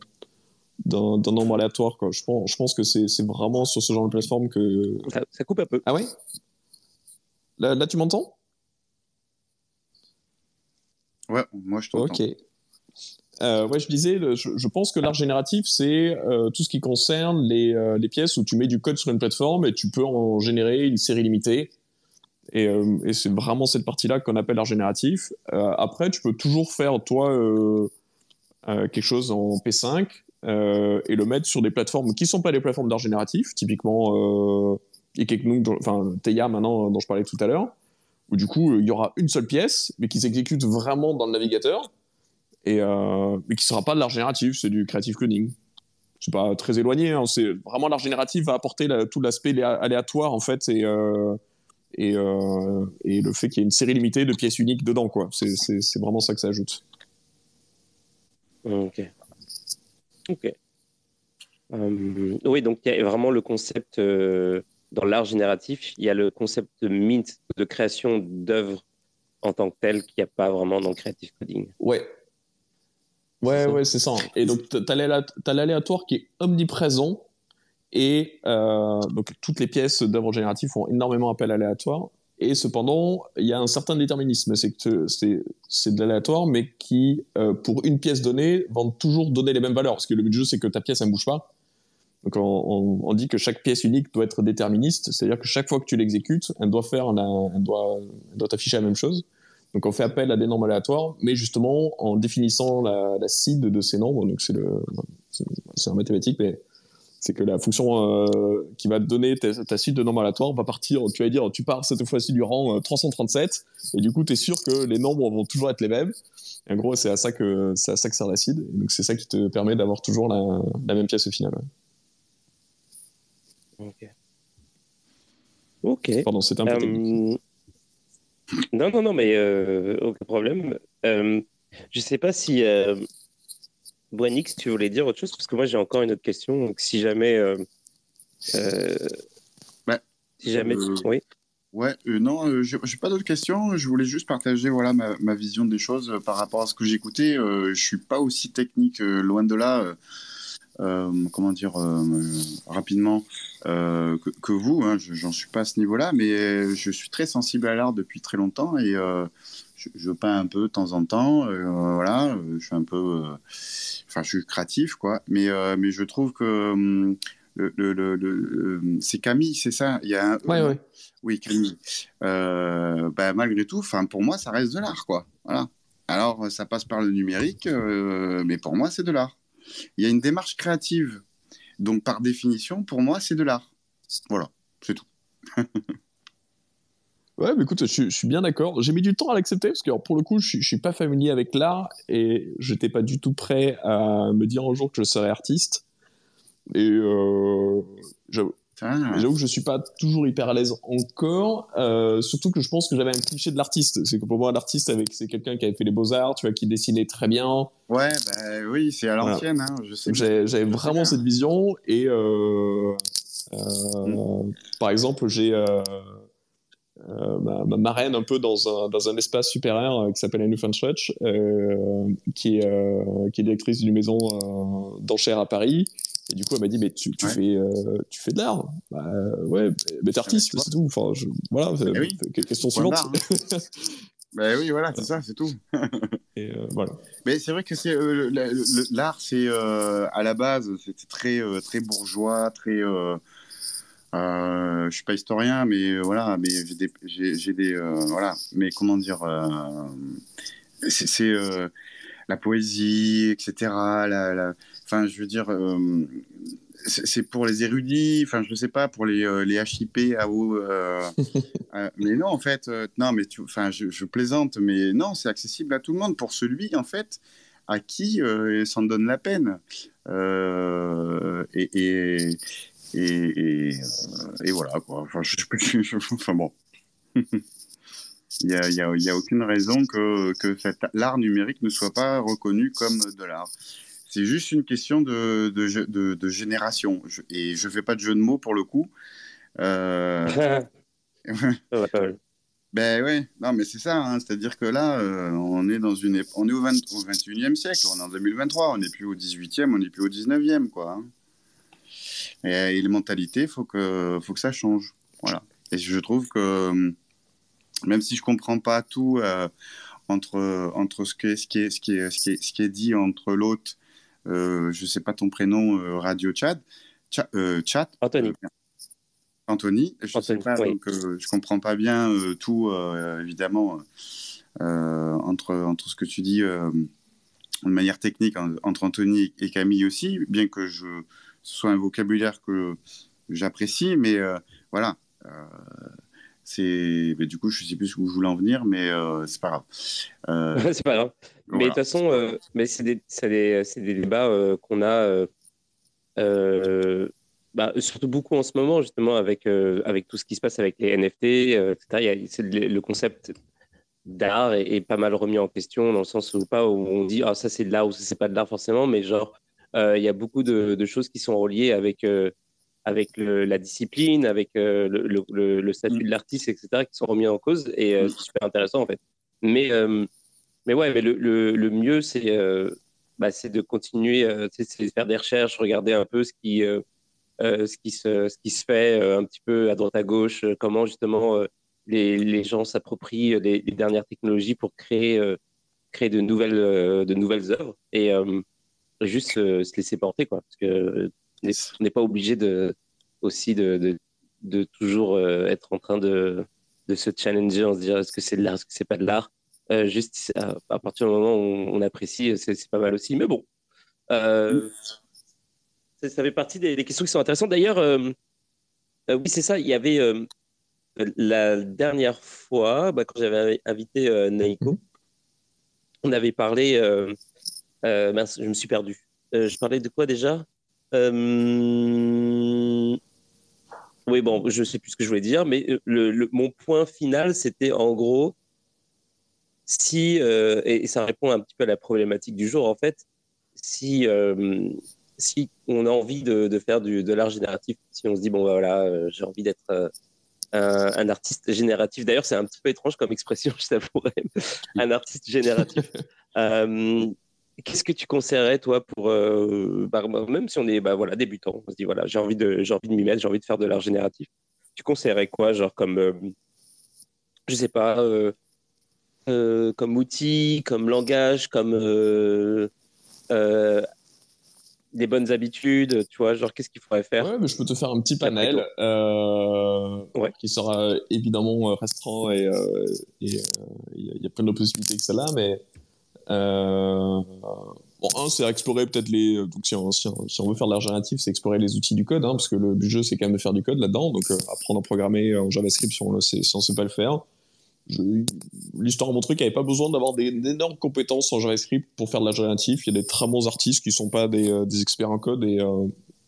d'un d'un nombre aléatoire. Quoi. Je, pense, je pense que c'est vraiment sur ce genre de plateforme que. Ça, coupe un peu. Ah ouais? Là, là, tu m'entends? Ouais, moi je t'entends. Ok. Euh, ouais, je disais, je, pense que l'art génératif, c'est euh, tout ce qui concerne les, les, pièces où tu mets du code sur une plateforme et tu peux en générer une série limitée. Euh, et, c'est vraiment cette partie-là qu'on appelle art génératif. Euh, après, tu peux toujours faire, toi, euh, quelque chose en P5 et le mettre sur des plateformes qui ne sont pas des plateformes d'art génératif, typiquement euh, enfin Teia maintenant, dont je parlais tout à l'heure, où du coup, il y aura une seule pièce, mais qui s'exécute vraiment dans le navigateur, et, mais qui ne sera pas de l'art génératif, c'est du creative coding c'est pas très éloigné. Hein. c'est vraiment l'art génératif va apporter tout l'aspect aléatoire en fait et, et, euh, et le fait qu'il y ait une série limitée de pièces uniques dedans, quoi. C'est vraiment ça que ça ajoute. Ok. Ok. Euh, oui, donc il y a vraiment le concept euh, dans l'art génératif, il y a le concept de mint, de création d'œuvres en tant que tel, qu'il n'y a pas vraiment dans le creative coding. Ouais. Ouais, ouais, c'est ça. Et donc, tu as l'aléatoire qui est omniprésent et euh, donc toutes les pièces d'œuvres génératives font énormément appel à l'aléatoire. Et cependant, il y a un certain déterminisme. C'est que c'est de l'aléatoire, mais qui, euh, pour une pièce donnée, vont toujours donner les mêmes valeurs. Parce que le but du jeu, c'est que ta pièce, elle ne bouge pas. Donc on, on, dit que chaque pièce unique doit être déterministe. C'est-à-dire que chaque fois que tu l'exécutes, elle doit faire, elle doit, elle doit afficher la même chose. Donc on fait appel à des nombres aléatoires, mais justement en définissant la, la seed de ces nombres. Donc c'est le, c'est un mathématique, mais C'est que la fonction qui va te donner ta, suite de nombres aléatoires va partir, tu vas dire, tu pars cette fois-ci du rang 337, et du coup, tu es sûr que les nombres vont toujours être les mêmes. Et en gros, c'est à ça que, c'est à ça que sert l'acide. Donc, c'est ça qui te permet d'avoir toujours la, la, même pièce au final. Ok. Ok. Pardon, c'était un peu Non, non, non, mais aucun problème. Euh, je sais pas si euh, Boanix, tu voulais dire autre chose parce que moi j'ai encore une autre question. Donc si jamais, euh, euh bah, si jamais, oui. Ouais, non, j'ai pas d'autres questions. Je voulais juste partager voilà ma, ma, vision des choses par rapport à ce que j'écoutais. je suis pas aussi technique, loin de là. Comment dire rapidement que, que, vous. Hein, J'en suis pas à ce niveau-là, mais je suis très sensible à l'art depuis très longtemps et je, peins un peu de temps en temps, euh, voilà, je suis un peu, euh, enfin, je suis créatif, quoi. Mais, euh, mais je trouve que hum, le, le, le, c'est Camille, c'est ça? Il y a un... ouais, ouais. Oui, Camille. bah, malgré tout, pour moi, ça reste de l'art, quoi. Voilà. Alors, ça passe par le numérique, mais pour moi, c'est de l'art. Il y a une démarche créative. Donc, par définition, pour moi, c'est de l'art. Voilà, c'est tout. Ouais, mais écoute, je, suis bien d'accord. J'ai mis du temps à l'accepter parce que pour le coup, je, je suis pas familier avec l'art et j'étais pas du tout prêt à me dire un jour que je serais artiste. Et euh, j'avoue. Que je suis pas toujours hyper à l'aise encore, euh, surtout que je pense que j'avais un cliché de l'artiste. C'est que pour moi, l'artiste, c'est quelqu'un qui avait fait les beaux-arts, tu vois, qui dessinait très bien. Ouais, bah, oui, c'est à l'ancienne, hein, je sais. J'avais vraiment cette vision et, euh, mm. par exemple, j'ai euh, ma, marraine un peu dans un, dans un espace supérieur euh, qui s'appelle Stretch, euh, qui, est, qui est directrice d'une maison d'enchères à Paris. Et du coup, elle m'a dit, mais tu, tu fais, tu fais de l'art bah, Ouais, mais t'es artiste, c'est tout. Enfin, je, voilà, bah oui. question suivante. Hein. Ben oui, voilà, c'est ça, c'est tout. Et voilà. Mais c'est vrai que c'est l'art, c'est à la base, c'était très très bourgeois, très euh, je suis pas historien, mais euh, voilà, mais j'ai des, j'ai, des euh, voilà, mais comment dire, euh, c'est, la poésie, etc. La, enfin, je veux dire, c'est pour les érudits, enfin, je sais pas, pour les, les HIP, AO, mais non, en fait, non, mais tu, enfin, je, je, plaisante, mais non, c'est accessible à tout le monde, pour celui, en fait, à qui ça en donne la peine. et, et, et, euh, et, voilà, quoi. Enfin, je, je, enfin bon. Il n'y a, a, a, aucune raison que, que l'art numérique ne soit pas reconnu comme de l'art. C'est juste une question de, de, de, de génération. et je ne fais pas de jeu de mots pour le coup. Euh... ben ouais, non mais c'est ça, hein. c'est-à-dire que là, euh, on est dans une, on est au, 20, au 21e siècle, on est en 2023, on n'est plus au 18e, on n'est plus au 19e, quoi. Hein. Et, les mentalités, il faut que, faut que ça change. Voilà. Et je trouve que même si je comprends pas tout euh, entre, entre ce, qui est, ce, qui est, ce, qui est, ce qui est dit entre l'autre, euh, je sais pas ton prénom, euh, Radio Chat, chat, euh, chat Anthony. Anthony, je ne pas, je comprends pas bien tout, évidemment, entre, entre ce que tu dis de manière technique entre Anthony et Camille aussi, bien que je, ce soit un vocabulaire que j'apprécie, mais euh, voilà. Euh, c'est du coup je sais plus où je voulais en venir mais euh, c'est pas grave c'est pas grave mais de toute façon mais c'est des, des, des, débats qu'on a bah, surtout beaucoup en ce moment justement avec avec tout ce qui se passe avec les NFT etc il y a, le concept d'art est, pas mal remis en question dans le sens où pas où on dit ah ça c'est de l'art ou ça c'est pas de l'art forcément mais genre euh, il y a beaucoup de, choses qui sont reliées avec, euh, avec la discipline, avec euh, le, statut de l'artiste, etc., qui sont remis en cause. Et c'est super intéressant, en fait. Mais, mais ouais, mais le, mieux, c'est bah, de continuer, c'est de faire des recherches, regarder un peu ce qui, ce qui, se, ce qui se fait un petit peu à droite à gauche, comment justement les, les, gens s'approprient les, dernières technologies pour créer, créer de, nouvelles, de nouvelles œuvres. Et, juste se laisser porter, quoi. Parce que on n'est pas obligé de, aussi de, de, toujours euh, être en train de, de se challenger, en se dire est-ce que c'est de l'art, est-ce que c'est pas de l'art? Euh, juste à, partir du moment où on, apprécie, c'est pas mal aussi. Mais bon. Euh, ça, fait partie des, questions qui sont intéressantes. D'ailleurs, oui, c'est ça. Il y avait la dernière fois, bah, quand j'avais invité Naiko, mhm. on avait parlé. je me suis perdu. je parlais de quoi déjà? Oui, bon, je sais plus ce que je voulais dire, mais euh, le, mon point final, c'était en gros, si, euh, et ça répond un petit peu à la problématique du jour, en fait, si, euh, si on a envie de, de faire du, de l'art génératif, si on se dit, bon, bah, voilà, j'ai envie d'être un, un, artiste génératif, d'ailleurs, c'est un petit peu étrange comme expression, je t'avouerais, un artiste génératif. Qu'est-ce que tu conseillerais, toi, pour. Euh, bah, même si on est bah, voilà, débutant, on se dit, voilà, j'ai envie de, j'ai envie de m'y mettre, j'ai envie de faire de l'art génératif. Tu conseillerais quoi, genre, comme. Euh, je sais pas. Euh, euh, comme outil, comme langage, comme. des bonnes habitudes, tu vois, genre, qu'est-ce qu'il faudrait faire? Ouais, mais je peux te faire un petit panel ouais. qui sera évidemment restreint et il y, a plein de possibilités que ça là, mais. Euh, bon, un, c'est explorer peut-être les. Donc, si on, si, on, veut faire de l'art c'est explorer les outils du code, hein, parce que le jeu, c'est quand même de faire du code là-dedans. Donc, euh, apprendre à programmer en JavaScript si on ne sait, si sait pas le faire. L'histoire a montré qu'il n'y avait pas besoin d'avoir d'énormes compétences en JavaScript pour faire de l'art génératif. Il y a des très bons artistes qui sont pas des, euh, des experts en code et,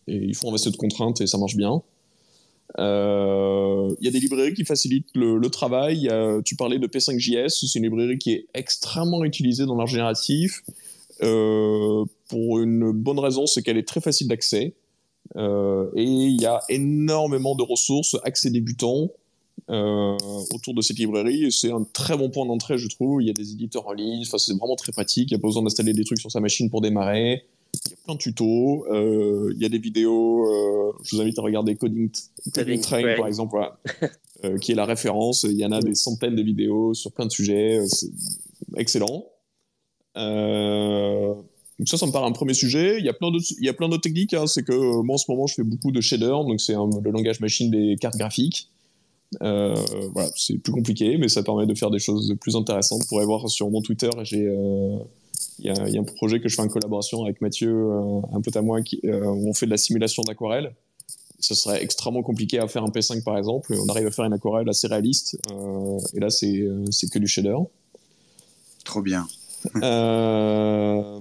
et ils font un de contraintes et ça marche bien. Euh, il y a des librairies qui facilitent le, travail. tu parlais de P5JS, c'est une librairie qui est extrêmement utilisée dans l'art génératif. Euh, pour une bonne raison, c'est qu'elle est très facile d'accès. Euh, et il y a énormément de ressources, accès débutant, autour de cette librairie. Et c'est un très bon point d'entrée, je trouve. Il y a des éditeurs en ligne, enfin, c'est vraiment très pratique. Il n'y a pas besoin d'installer des trucs sur sa machine pour démarrer. Il y a plein de tutos, euh, il y a des vidéos. Euh, je vous invite à regarder Coding, Train, par exemple, euh, qui est la référence. Il y en a des centaines de vidéos sur plein de sujets. C'est excellent. donc ça, ça me paraît un premier sujet. Il y a plein d'autres, il y a plein d'autres techniques. Hein. C'est que moi, en ce moment, je fais beaucoup de shader, donc c'est le langage machine des cartes graphiques. Voilà, c'est plus compliqué, mais ça permet de faire des choses plus intéressantes. Vous pourrez voir sur mon Twitter, j'ai il y, a, un projet que je fais en collaboration avec Mathieu, euh, un pote à moi, qui, euh, où on fait de la simulation d'aquarelle. Ce serait extrêmement compliqué à faire un P5 par exemple. On arrive à faire une aquarelle assez réaliste. Euh, et là, c'est que du shader. Trop bien. euh,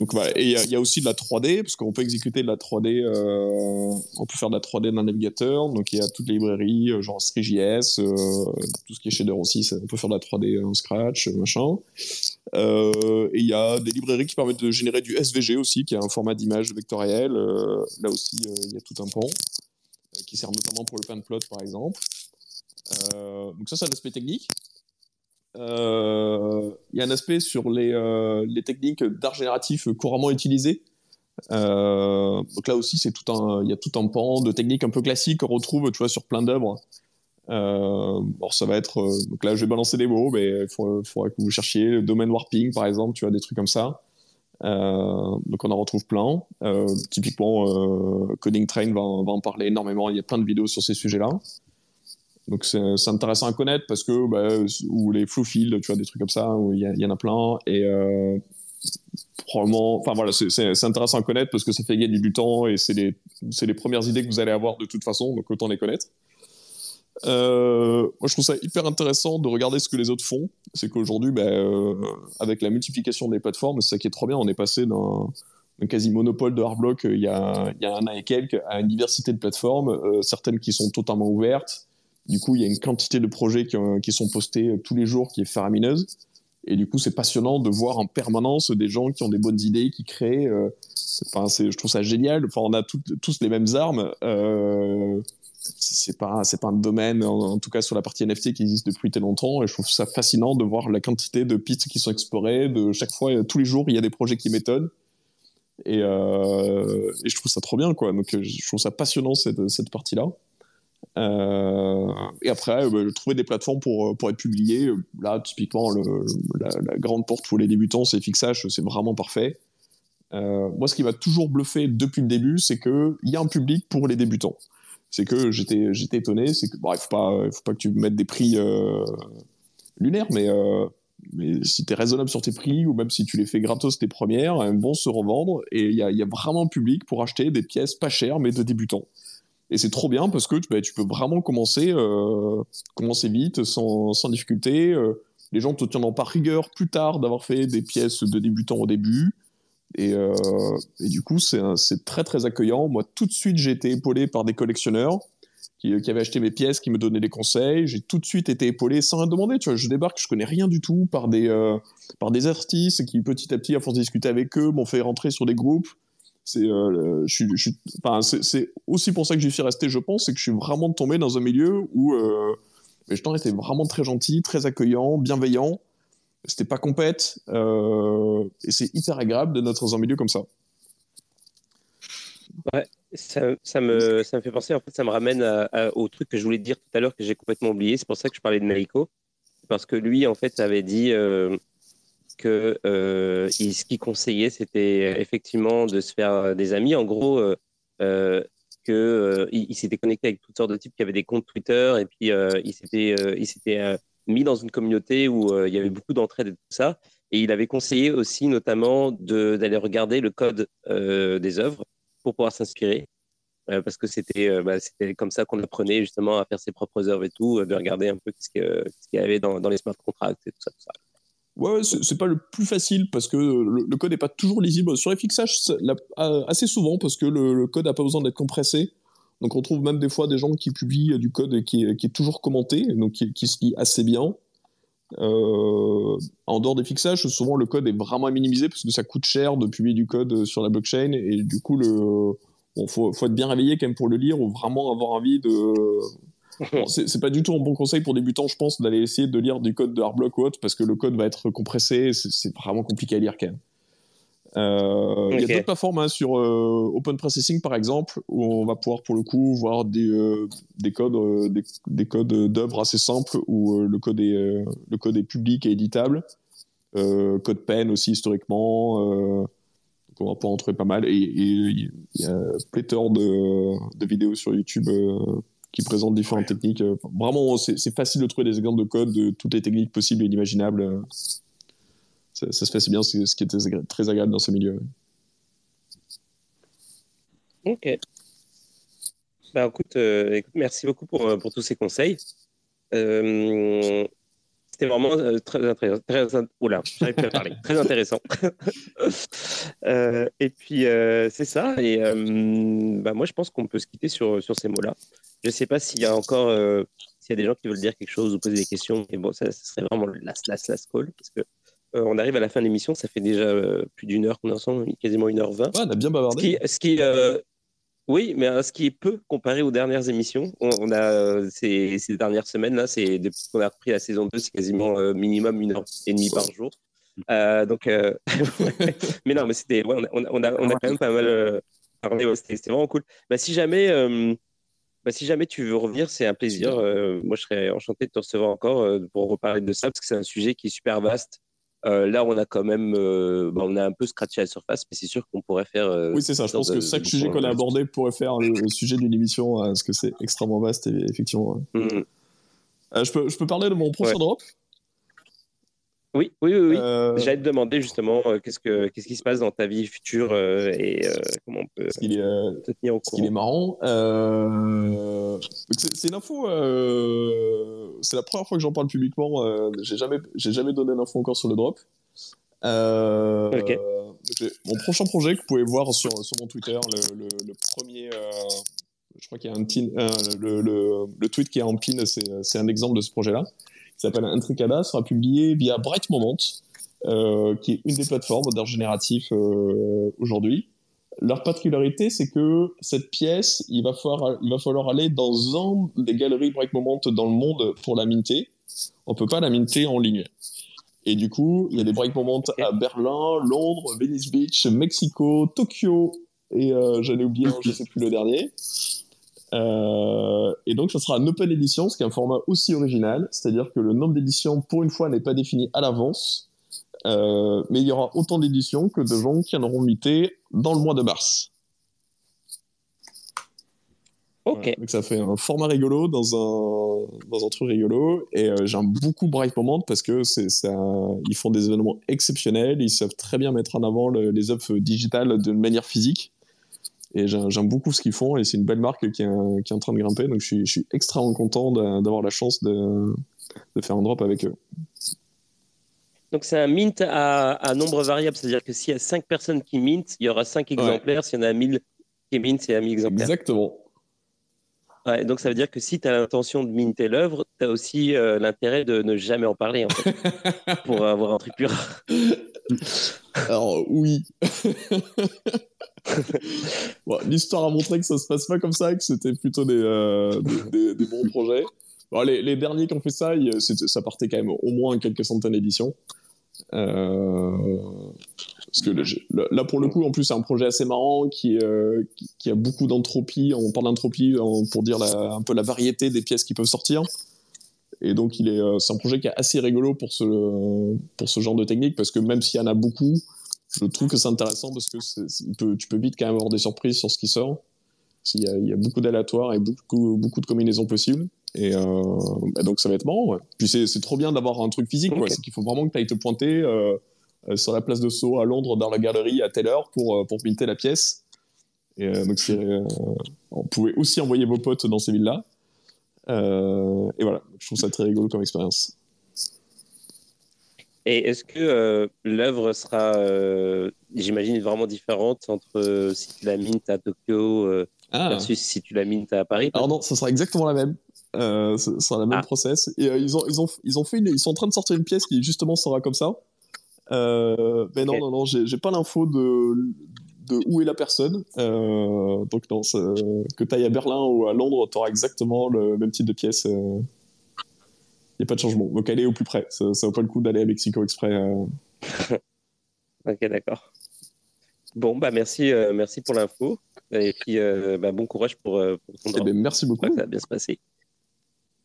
donc voilà. Et il y, a aussi de la 3D, parce qu'on peut exécuter de la 3D, euh, on peut faire de la 3D dans un navigateur. Donc il y a toutes les librairies, euh, genre StriJS, euh, tout ce qui est shader aussi, on peut faire de la 3D en Scratch, machin. et il y a des librairies qui permettent de générer du SVG aussi, qui est un format d'image vectoriel. là aussi, il y a tout un pan, qui sert notamment pour le pan plot par exemple. donc ça, c'est un aspect technique. Euh, il y a un aspect sur les, euh, techniques d'art génératif couramment utilisées. Euh, donc là aussi, c'est tout un, il y a tout un pan de techniques un peu classiques qu'on retrouve, tu vois, sur plein d'œuvres. Bon, ça va être, donc là, je vais balancer des mots, mais il faudrait que vous cherchiez le domaine warping, par exemple, tu vois, des trucs comme ça. Donc on en retrouve plein. Typiquement, Coding Train va, en parler énormément. Il y a plein de vidéos sur ces sujets-là. Donc c'est intéressant à connaître parce que bah, ou les flow fields, tu vois des trucs comme ça il y, en a plein et euh, probablement, enfin voilà, c'est intéressant à connaître parce que ça fait gagner du temps et c'est les les premières idées que vous allez avoir de toute façon, donc autant les connaître. Euh, moi, je trouve ça hyper intéressant de regarder ce que les autres font. C'est qu'aujourd'hui, bah, euh, avec la multiplication des plateformes, c'est ça qui est trop bien. On est passé d'un quasi monopole de hardblock il y, a, il y a un an et quelques à une diversité de plateformes, certaines qui sont totalement ouvertes, du coup, il y a une quantité de projets qui, sont postés euh, tous les jours qui est faramineuse. Et du coup, c'est passionnant de voir en permanence des gens qui ont des bonnes idées, qui créent. Euh, je trouve ça génial. Enfin, on a tous les mêmes armes. Euh, c'est pas, un domaine, en, tout cas sur la partie NFT, qui existe depuis très longtemps. Et je trouve ça fascinant de voir la quantité de pistes qui sont explorées. De chaque fois, tous les jours, il y a des projets qui m'étonnent. Et, euh, je trouve ça trop bien, quoi. Donc, je trouve ça passionnant cette partie-là. Euh, et après, bah, trouver des plateformes pour, pour être publié. Là, typiquement, la, grande porte pour les débutants, c'est Fixash, c'est vraiment parfait. Euh, moi, ce qui m'a toujours bluffé depuis le début, c'est qu'il y a un public pour les débutants. C'est que j'étais, étonné, c'est que, bon, il faut pas, faut pas que tu mettes des prix euh, lunaires, mais mais si tu es raisonnable sur tes prix, ou même si tu les fais gratos tes premières, elles vont se revendre. Et il y a, y a, vraiment un public pour acheter des pièces pas chères, mais de débutants. Et c'est trop bien parce que bah, tu peux vraiment commencer, euh, commencer vite, sans, difficulté. Euh, les gens te tiendront par rigueur plus tard d'avoir fait des pièces de débutants au début. Et, euh, du coup, c'est très très accueillant. Moi, tout de suite, j'ai été épaulé par des collectionneurs qui, avaient acheté mes pièces, qui me donnaient des conseils. J'ai tout de suite été épaulé sans rien demander. Tu vois, je débarque, je connais rien du tout par des, par des artistes qui, petit à petit, à force de discuter avec eux, m'ont fait rentrer sur des groupes. C'est euh, c'est aussi pour ça que j'y suis resté, je pense, c'est que je suis vraiment tombé dans un milieu où euh, les gens étaient vraiment très gentils, très accueillants, bienveillants. C'était pas compète. Euh, et c'est hyper agréable de être dans un milieu comme ça. Ouais, ça, ça, me, ça me fait penser, en fait, ça me ramène au truc que je voulais dire tout à l'heure que j'ai complètement oublié. C'est pour ça que je parlais de Naiko. Parce que lui, en fait, avait dit euh, que euh, ce qu'il conseillait, c'était effectivement de se faire des amis. En gros, euh, euh que il, s'était connecté avec toutes sortes de types qui avaient des comptes Twitter et puis il s'était il s'était mis dans une communauté où il y avait beaucoup d'entraide et tout ça. Et il avait conseillé aussi, notamment, d'aller regarder le code des œuvres pour pouvoir s'inspirer. parce que c'était bah, comme ça qu'on apprenait justement à faire ses propres œuvres et tout, de regarder un peu ce qu'il y avait dans, les smart contracts et. Tout ça. Ouais, c'est pas le plus facile parce que le, code n'est pas toujours lisible. Sur FXH, assez souvent parce que le, code n'a pas besoin d'être compressé. Donc on trouve même des fois des gens qui publient du code qui est, qui est toujours commenté, donc qui, se lit assez bien. Euh, en dehors des fixages, souvent le code est vraiment minimisé parce que ça coûte cher de publier du code sur la blockchain et du coup, le, bon, faut, faut être bien réveillé quand même pour le lire ou vraiment avoir envie de c'est pas du tout un bon conseil pour débutants, je pense, d'aller essayer de lire du code de Hardblock ou autre, parce que le code va être compressé, c'est vraiment compliqué à lire quand même. Euh, il y a d'autres plateformes hein, sur euh, Open Processing par exemple où on va pouvoir pour le coup voir des, euh, des codes des, des, codes d'œuvres assez simples où le code est le code est public et éditable. Code pen aussi historiquement on va pouvoir en trouver pas mal. Et il y a pléthore de, de vidéos sur YouTube qui présente différentes techniques. Euh, vraiment, c'est facile de trouver des exemples de code de toutes les techniques possibles et inimaginables. Euh, ça, se fait assez bien, c'est ce qui est très agréable dans ce milieu. Ok. Bah, écoute, euh, écoute, merci beaucoup pour, pour tous ces conseils. C'était vraiment très intéressant. Très, oula, à parler. très intéressant. et puis, c'est ça. Et bah, moi, je pense qu'on peut se quitter sur, sur ces mots-là. Je ne sais pas s'il y a encore euh, s'il y a des gens qui veulent dire quelque chose ou poser des questions. Et bon, ça, serait vraiment le last, last, call. Parce que euh, on arrive à la fin de l'émission, ça fait déjà euh, plus d'une heure qu'on est ensemble, quasiment une heure vingt. on a bien bavardé. Ce qui, oui, mais ce qui est peu comparé aux dernières émissions. On, a ces, ces, dernières semaines là, c'est depuis qu'on a repris la saison 2, c'est quasiment minimum une heure et demie par jour. donc, mais non, mais c'était, on, a, on, a, on a quand même pas mal parlé. c'était vraiment cool. Bah, si jamais bah, si jamais tu veux revenir, c'est un plaisir. Euh, moi, je serais enchanté de te recevoir encore euh, pour reparler de ça, parce que c'est un sujet qui est super vaste. Euh, là, on a quand même, bah, on a un peu scratché la surface, mais c'est sûr qu'on pourrait faire. oui, c'est ça. Je pense que chaque sujet qu'on a abordé pourrait faire le, sujet d'une émission, parce que c'est extrêmement vaste, et, effectivement. Mmh. je, peux, je peux parler de mon prochain drop? Oui, oui, oui. oui. Euh... J'allais te demander justement euh, qu'est-ce, que, qu'est-ce qui se passe dans ta vie future euh, et comment on peut est, te tenir au courant. Ce qui est marrant, c'est, c'est une info. c'est la première fois que j'en parle publiquement. j'ai jamais, j'ai jamais donné d'info encore sur le drop. mon prochain projet que vous pouvez voir sur, sur mon Twitter, le, le, le premier. je crois qu'il y a un pin, le, tweet qui est en pin, c'est, c'est un exemple de ce projet-là qui s'appelle Intricada, sera publié via Bright Moment, euh, qui est une des plateformes d'art génératif euh, aujourd'hui. Leur particularité, c'est que cette pièce, il va, falloir, aller dans un des galeries Bright Moment dans le monde pour la minter. On peut pas la minter en ligne. Et du coup, il y a des Bright Moment à Berlin, Londres, Venice Beach, Mexico, Tokyo, et euh, j'allais oublier, je sais plus le dernier. Euh, et donc, ça sera un open edition, ce qui est un format aussi original, c'est-à-dire que le nombre d'éditions, pour une fois, n'est pas défini à l'avance, euh, mais il y aura autant d'éditions que de gens qui en auront muté dans le mois de mars. Ok. donc ça fait un format rigolo dans un, dans un truc rigolo. Et euh, j'aime beaucoup Bright Moment parce que c'est, ça, ils font des événements exceptionnels. Ils savent très bien mettre en avant le- les œuvres digitales d'une manière physique. Et j'aime, beaucoup ce qu'ils font. Et c'est une belle marque qui est, qui est en train de grimper. Donc je suis, je suis extrêmement content d'avoir la chance de, de faire un drop avec eux. Donc c'est un mint à, à nombre variable, c'est-à-dire que s'il y a 5 personnes qui mint, il y aura 5 exemplaires. S'il y en a 1000 qui mint, il y a 1000 exemplaires. Exactement. Ouais, donc ça veut dire que si tu as l'intention de minter l'œuvre, tu as aussi euh, l'intérêt de ne jamais en parler en fait, pour avoir un truc plus rare. Alors oui. Bon, L'histoire a montré que ça se passe pas comme ça, que c'était plutôt des, euh, des, des- des bons projets. Bon, les, les derniers qui ont fait ça, ça partait quand même au moins quelques centaines d'éditions. Euh, parce que le- là, pour le coup, en plus, c'est un projet assez marrant qui, euh, qui, qui a beaucoup d'entropie. On parle d'entropie en- pour dire la- un peu la variété des pièces qui peuvent sortir. Et donc, il est, euh, c'est un projet qui est assez rigolo pour ce, pour ce genre de technique, parce que même s'il y en a beaucoup, je trouve que c'est intéressant parce que peut- tu peux vite quand même avoir des surprises sur ce qui sort. Il y a, il y a beaucoup d'aléatoires et beaucoup, beaucoup de combinaisons possibles. Et euh, bah donc ça va être marrant. ouais. Puis c'est trop bien d'avoir un truc physique. quoi. Ok. C'est qu'il faut vraiment que tu ailles te pointer euh, euh, sur la place de Sceaux à Londres dans la galerie à telle heure pour, euh, pour minter la pièce. Et euh, donc euh, on pouvait aussi envoyer vos potes dans ces villes-là. Euh, et voilà, je trouve ça très rigolo comme expérience. Et est-ce que euh, l'œuvre sera, euh, j'imagine, vraiment différente entre euh, si tu la mintes à Tokyo euh, Ah. versus si tu la mintes à Paris? Alors non, ça sera exactement la même. Euh, ce sera la même Ah. process. Et euh, ils ont, ils ont, ils ont fait une, ils sont en train de sortir une pièce qui justement sera comme ça. Euh, mais non, non, non, j'ai pas l'info de, de où est la personne. Euh, donc non, que tu ailles à Berlin ou à Londres, tu auras exactement le même type de pièce. Il n'y a pas de changement. Donc allez au plus près. Ça, ça vaut pas le coup d'aller à Mexico Express. euh. Ok, d'accord. Bon, bah merci, euh, merci pour l'info. Et puis, euh, bah, bon courage pour, euh, pour ton Eh ben, merci beaucoup. Ça va bien se passer.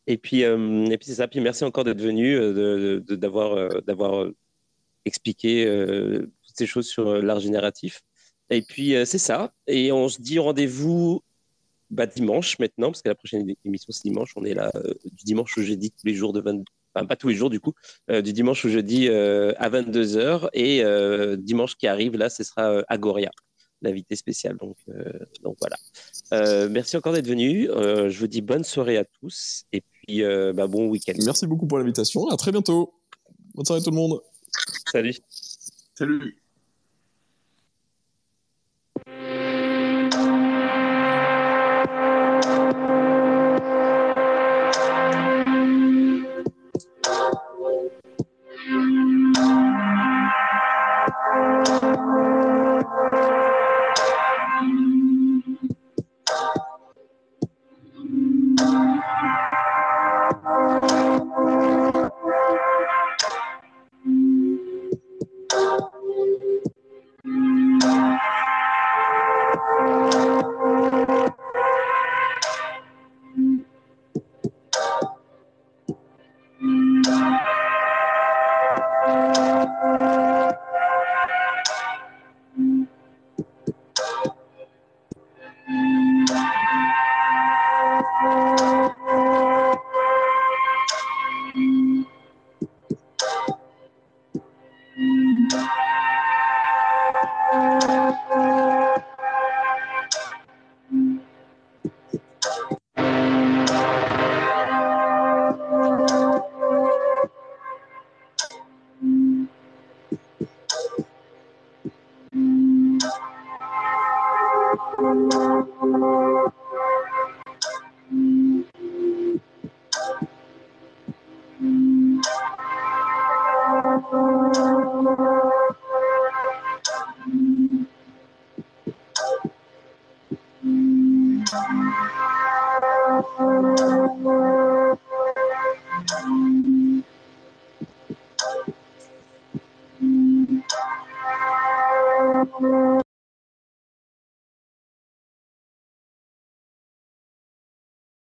Et puis, euh, et puis c'est ça. Puis merci encore d'être venu, euh, de- de- d'avoir euh, toutes ces choses sur euh, l'art génératif. Et puis, euh, c'est ça. Et on se dit rendez-vous bah, dimanche maintenant, parce que la prochaine émission, c'est dimanche. On est là du dimanche au jeudi, tous les jours de 20... Enfin, pas tous les jours, du coup. du dimanche au jeudi euh, à 22h. Et dimanche qui arrive, là, ce sera Agoria, l'invité spécial. Donc, donc voilà. Merci encore d'être venu. Je vous dis bonne soirée à tous. Et puis, bah, bon week-end. Merci beaucoup pour l'invitation. À très bientôt. Bonne soirée tout le monde. Salut. Salut.